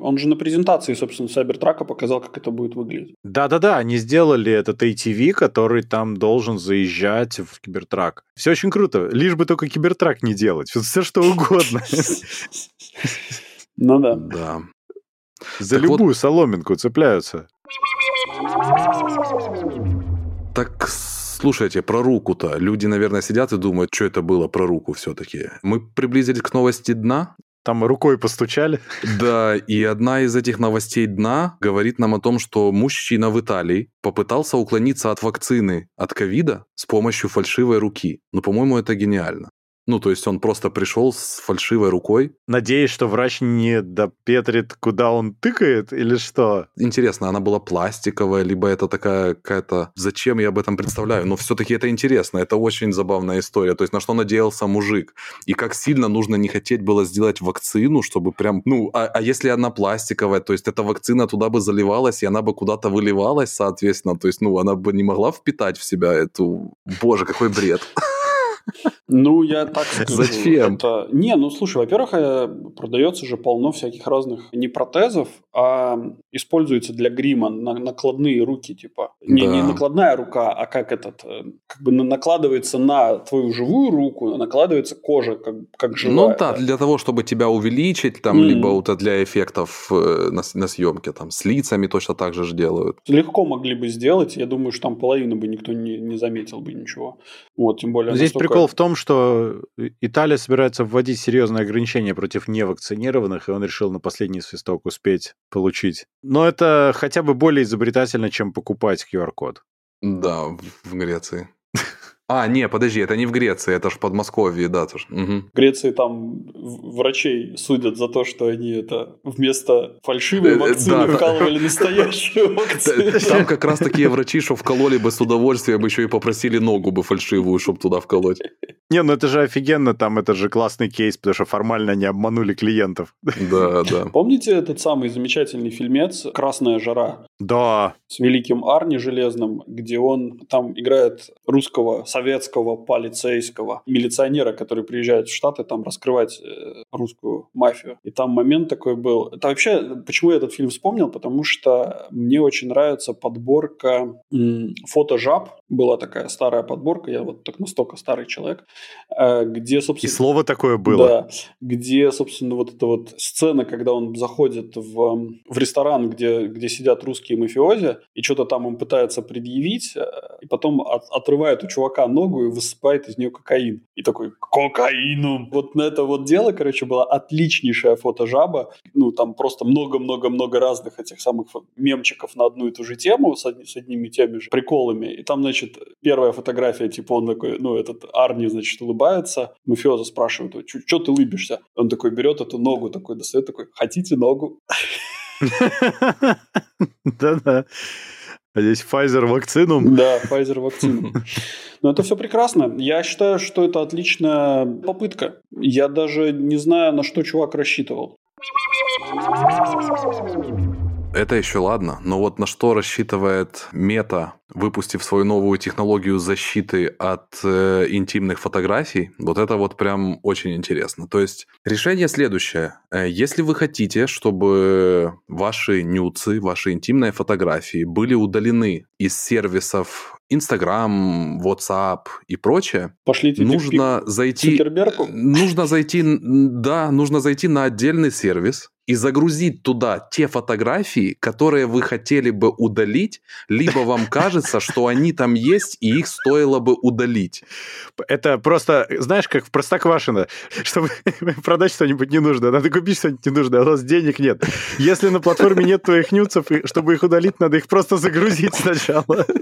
C: Он же на презентации, собственно, Cybertruck показал, как это будет выглядеть.
B: Да-да-да, они сделали этот ATV, который там должен заезжать в Кибертрак. Все очень круто, лишь бы только Кибертрак не делать, все что угодно.
C: Ну да.
A: Да.
B: За любую соломинку цепляются.
A: Так слушайте, про руку-то. Люди, наверное, сидят и думают, что это было про руку все-таки. Мы приблизились к новости дна.
B: Там рукой постучали.
A: Да, и одна из этих новостей дна говорит нам о том, что мужчина в Италии попытался уклониться от вакцины от ковида с помощью фальшивой руки. Ну, по-моему, это гениально. Ну, то есть он просто пришел с фальшивой рукой.
B: Надеюсь, что врач не допетрит, куда он тыкает, или что?
A: Интересно, она была пластиковая, либо это такая какая-то... Зачем я об этом представляю? Но все-таки это интересно, это очень забавная история. То есть на что надеялся мужик? И как сильно нужно не хотеть было сделать вакцину, чтобы прям... Ну, а, а если она пластиковая, то есть эта вакцина туда бы заливалась, и она бы куда-то выливалась, соответственно. То есть, ну, она бы не могла впитать в себя эту... Боже, какой бред.
C: Ну, я так скажу.
A: Зачем?
C: Это... Не, ну слушай, во-первых, э, продается же полно всяких разных не протезов, а используется для грима на накладные руки, типа. Не, да. не накладная рука, а как этот, э, как бы накладывается на твою живую руку, накладывается кожа, как, как живая.
A: Ну да, для того, чтобы тебя увеличить, там, mm. либо вот для эффектов э, на, на съемке, там, с лицами точно так же же делают.
C: Легко могли бы сделать, я думаю, что там половину бы никто не, не заметил бы ничего. Вот, тем более...
B: Здесь настолько... прикол в том, что Италия собирается вводить серьезные ограничения против невакцинированных, и он решил на последний свисток успеть получить. Но это хотя бы более изобретательно, чем покупать QR-код.
A: Да, в Греции. А, не, подожди, это не в Греции, это ж в Подмосковье, да, тоже. Угу.
C: В Греции там врачей судят за то, что они это вместо фальшивой э, вакцины да, вкалывали да. настоящую вакцину.
A: Там как раз такие врачи, что вкололи бы с удовольствием, еще и попросили ногу бы фальшивую, чтобы туда вколоть.
B: Не, ну это же офигенно, там это же классный кейс, потому что формально они обманули клиентов.
A: Да, да.
C: Помните этот самый замечательный фильмец «Красная жара»?
B: Да.
C: С великим Арни Железным, где он там играет русского советского полицейского милиционера, который приезжает в Штаты там раскрывать э, русскую мафию. И там момент такой был. Это вообще, почему я этот фильм вспомнил? Потому что мне очень нравится подборка м, фотожаб. Была такая старая подборка, я вот так настолько старый человек, э, где, собственно...
B: И слово такое было.
C: Да, где, собственно, вот эта вот сцена, когда он заходит в, в ресторан, где, где сидят русские мафиози, и что-то там им пытается предъявить, э, и потом от, отрывает у чувака ногу и высыпает из нее кокаин. И такой, кокаину! Вот на это вот дело, короче, была отличнейшая фотожаба. Ну, там просто много-много-много разных этих самых мемчиков на одну и ту же тему с, одни, с одними и теми же приколами. И там, значит, первая фотография, типа он такой, ну, этот Арни, значит, улыбается. Мафиоза спрашивает, что ты улыбишься? Он такой берет эту ногу, такой достает, такой, хотите ногу?
B: Да-да. А здесь Pfizer вакцину?
C: Да, Pfizer вакцину. Но это все прекрасно. Я считаю, что это отличная попытка. Я даже не знаю, на что чувак рассчитывал.
A: Это еще ладно, но вот на что рассчитывает Мета, выпустив свою новую технологию защиты от э, интимных фотографий, вот это вот прям очень интересно. То есть решение следующее. Э, если вы хотите, чтобы ваши нюцы, ваши интимные фотографии были удалены из сервисов Instagram, WhatsApp и прочее,
C: Пошлите
A: нужно зайти, нужно зайти, да, нужно зайти на отдельный сервис, и загрузить туда те фотографии, которые вы хотели бы удалить, либо вам кажется, что они там есть, и их стоило бы удалить.
B: Это просто, знаешь, как в Простоквашино. Чтобы продать что-нибудь ненужное, надо купить что-нибудь ненужное, а у нас денег нет. Если на платформе нет твоих нюцев, чтобы их удалить, надо их просто загрузить сначала.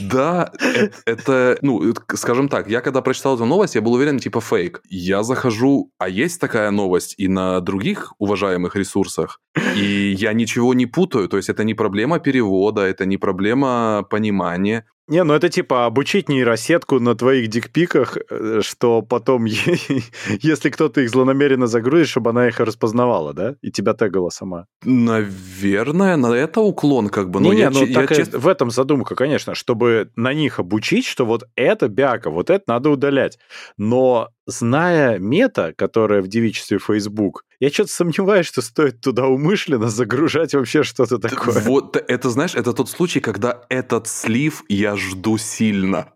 A: Да, э, это, ну, скажем так, я когда прочитал эту новость, я был уверен, типа, фейк. Я захожу, а есть такая новость и на других уважаемых уважаемых ресурсах. И я ничего не путаю, то есть это не проблема перевода, это не проблема понимания.
B: Не, ну это типа обучить нейросетку на твоих дикпиках, э, что потом, если кто-то их злонамеренно загрузит, чтобы она их распознавала, да? И тебя тегала сама.
A: Наверное, на это уклон как бы.
B: Но не, я, ну я, чест... в этом задумка, конечно, чтобы на них обучить, что вот это бяка, вот это надо удалять. Но зная мета, которая в девичестве Facebook, я что-то сомневаюсь, что стоит туда умышленно загружать вообще что-то такое.
A: Вот это, знаешь, это тот случай, когда этот слив я жду сильно.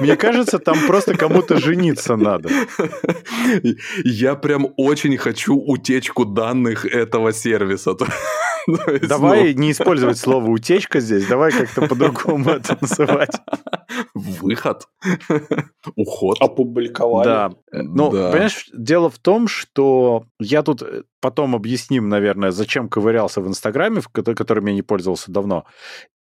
B: Мне кажется, там просто кому-то жениться надо.
A: Я прям очень хочу утечку данных этого сервиса.
B: Давай не использовать слово утечка здесь, давай как-то по-другому это называть.
A: Выход. Уход.
C: Опубликовали.
B: Да. Ну, понимаешь, дело в том, что я тут э, потом объясним, наверное, зачем ковырялся в Инстаграме, которым я не пользовался давно.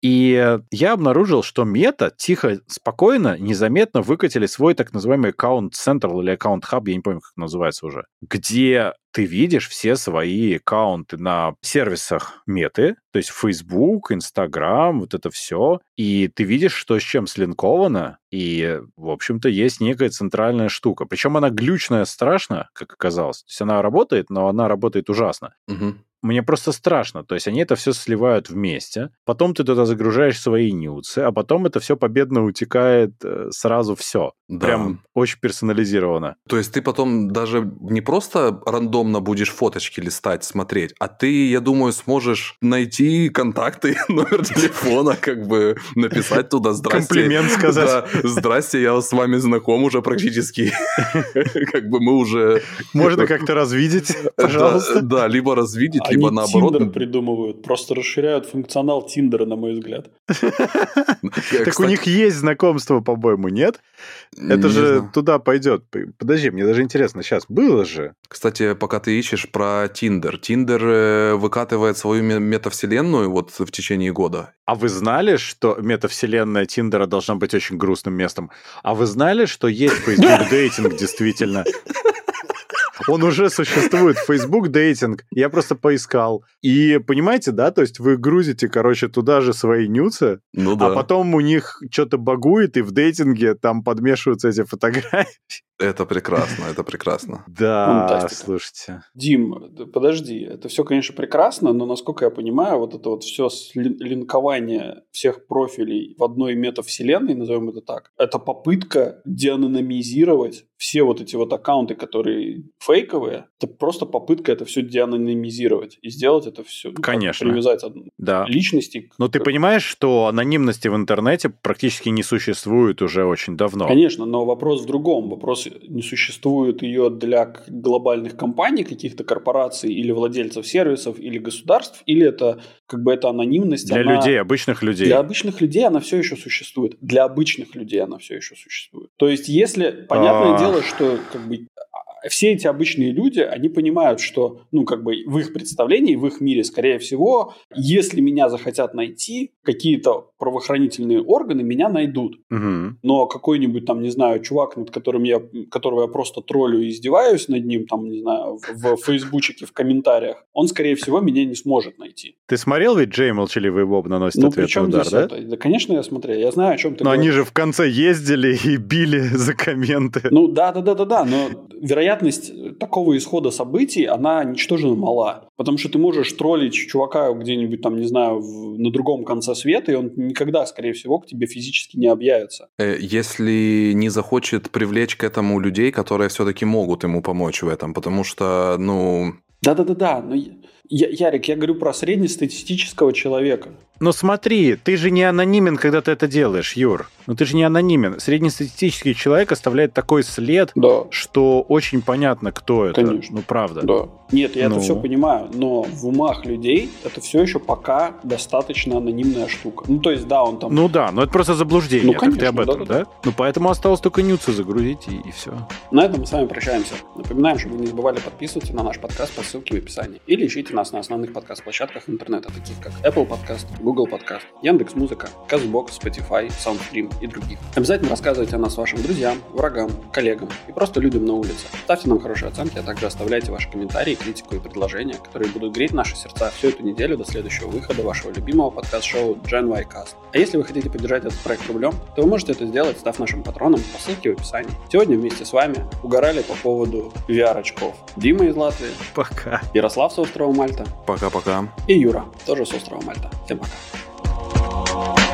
B: И я обнаружил, что мета тихо, спокойно, незаметно выкатили свой так называемый аккаунт Central или аккаунт Hub, я не помню, как называется уже, где ты видишь все свои аккаунты на сервисах меты, то есть Facebook, Instagram, вот это все, и ты видишь, что с чем слинковано, и, в общем-то, есть некая центральная штука. Причем она глючная страшно, как оказалось. То есть она работает, но она работает ужасно.
A: Угу
B: мне просто страшно. То есть они это все сливают вместе, потом ты туда загружаешь свои нюцы, а потом это все победно утекает э, сразу все. Да. Прям очень персонализировано.
A: То есть ты потом даже не просто рандомно будешь фоточки листать, смотреть, а ты, я думаю, сможешь найти контакты, номер телефона, как бы написать туда «Здрасте».
B: Комплимент сказать. Да,
A: «Здрасте, я с вами знаком уже практически». Как бы мы уже...
B: Можно как-то развидеть, пожалуйста.
A: Да, либо развидеть, а либо наоборот...
C: Тиндер придумывают, просто расширяют функционал Тиндера, на мой взгляд.
B: Так у них есть знакомство, по-моему, нет? Это же туда пойдет. Подожди, мне даже интересно, сейчас было же.
A: Кстати, пока ты ищешь про Тиндер. Тиндер э, выкатывает свою метавселенную вот в течение года.
B: А вы знали, что метавселенная Тиндера должна быть очень грустным местом? А вы знали, что есть Facebook дейтинг действительно? Он уже существует. Facebook дейтинг. Я просто поискал. И понимаете, да, то есть вы грузите, короче, туда же свои нюцы,
A: ну, да.
B: а потом у них что-то багует, и в дейтинге там подмешиваются эти фотографии.
A: Это прекрасно, это прекрасно.
B: Да, Фантастика. слушайте.
C: Дим, подожди, это все, конечно, прекрасно, но, насколько я понимаю, вот это вот все линкование всех профилей в одной метавселенной, назовем это так, это попытка деанонимизировать все вот эти вот аккаунты, которые фейковые, это просто попытка это все деанонимизировать и сделать это все,
B: конечно,
C: привязать
B: да.
C: личности.
B: Но ты понимаешь, что анонимности в интернете практически не существует уже очень давно.
C: Конечно, но вопрос в другом. Вопрос, не существует ее для глобальных компаний, каких-то корпораций или владельцев сервисов, или государств, или это как бы эта анонимность.
B: Для она... людей, обычных людей.
C: Для обычных людей она все еще существует. Для обычных людей она все еще существует. То есть, если, понятное а... дело, что как бы все эти обычные люди, они понимают, что, ну, как бы в их представлении, в их мире, скорее всего, если меня захотят найти, какие-то правоохранительные органы меня найдут.
B: Угу.
C: Но какой-нибудь там, не знаю, чувак, над которым я, которого я просто троллю и издеваюсь над ним, там, не знаю, в, в фейсбучике, в комментариях, он, скорее всего, меня не сможет найти.
B: Ты смотрел ведь Джей Молчаливый Боб наносит ну, ответный удар, да?
C: Это? Да, конечно, я смотрел. Я знаю, о чем ты
B: Но говоришь. они же в конце ездили и били за комменты.
C: Ну, да-да-да-да-да, но вероятность такого исхода событий, она ничтожно мала. Потому что ты можешь троллить чувака где-нибудь там, не знаю, в, на другом конце света, и он никогда, скорее всего, к тебе физически не объявится.
A: Э, если не захочет привлечь к этому людей, которые все-таки могут ему помочь в этом, потому что, ну...
C: Да-да-да-да, но я, Ярик, я говорю про среднестатистического человека.
B: Но смотри, ты же не анонимен, когда ты это делаешь, Юр. Ну ты же не анонимен. Среднестатистический человек оставляет такой след,
C: да.
B: что очень понятно, кто это.
C: Конечно.
B: Ну правда.
C: Да. Нет, я ну. это все понимаю, но в умах людей это все еще пока достаточно анонимная штука. Ну то есть да, он там.
B: Ну да, но это просто заблуждение.
C: Ну конечно.
B: Ты об этом,
C: да,
B: да? да? Ну поэтому осталось только нюцы загрузить и, и все.
C: На этом мы с вами прощаемся. Напоминаем, чтобы вы не забывали подписываться на наш подкаст по ссылке в описании или ищите нас на основных подкаст-площадках интернета, таких как Apple Podcast, Google Podcast, Яндекс.Музыка, Казбок, Spotify, Soundstream и других. Обязательно рассказывайте о нас вашим друзьям, врагам, коллегам и просто людям на улице. Ставьте нам хорошие оценки, а также оставляйте ваши комментарии, критику и предложения, которые будут греть наши сердца всю эту неделю до следующего выхода вашего любимого подкаст-шоу Gen Y Cast. А если вы хотите поддержать этот проект рублем, то вы можете это сделать, став нашим патроном по ссылке в описании. Сегодня вместе с вами угорали по поводу VR-очков. Дима из Латвии.
B: Пока.
C: Ярослав с острова Мальта.
A: Пока-пока.
C: И Юра, тоже с острова Мальта. Всем пока. Música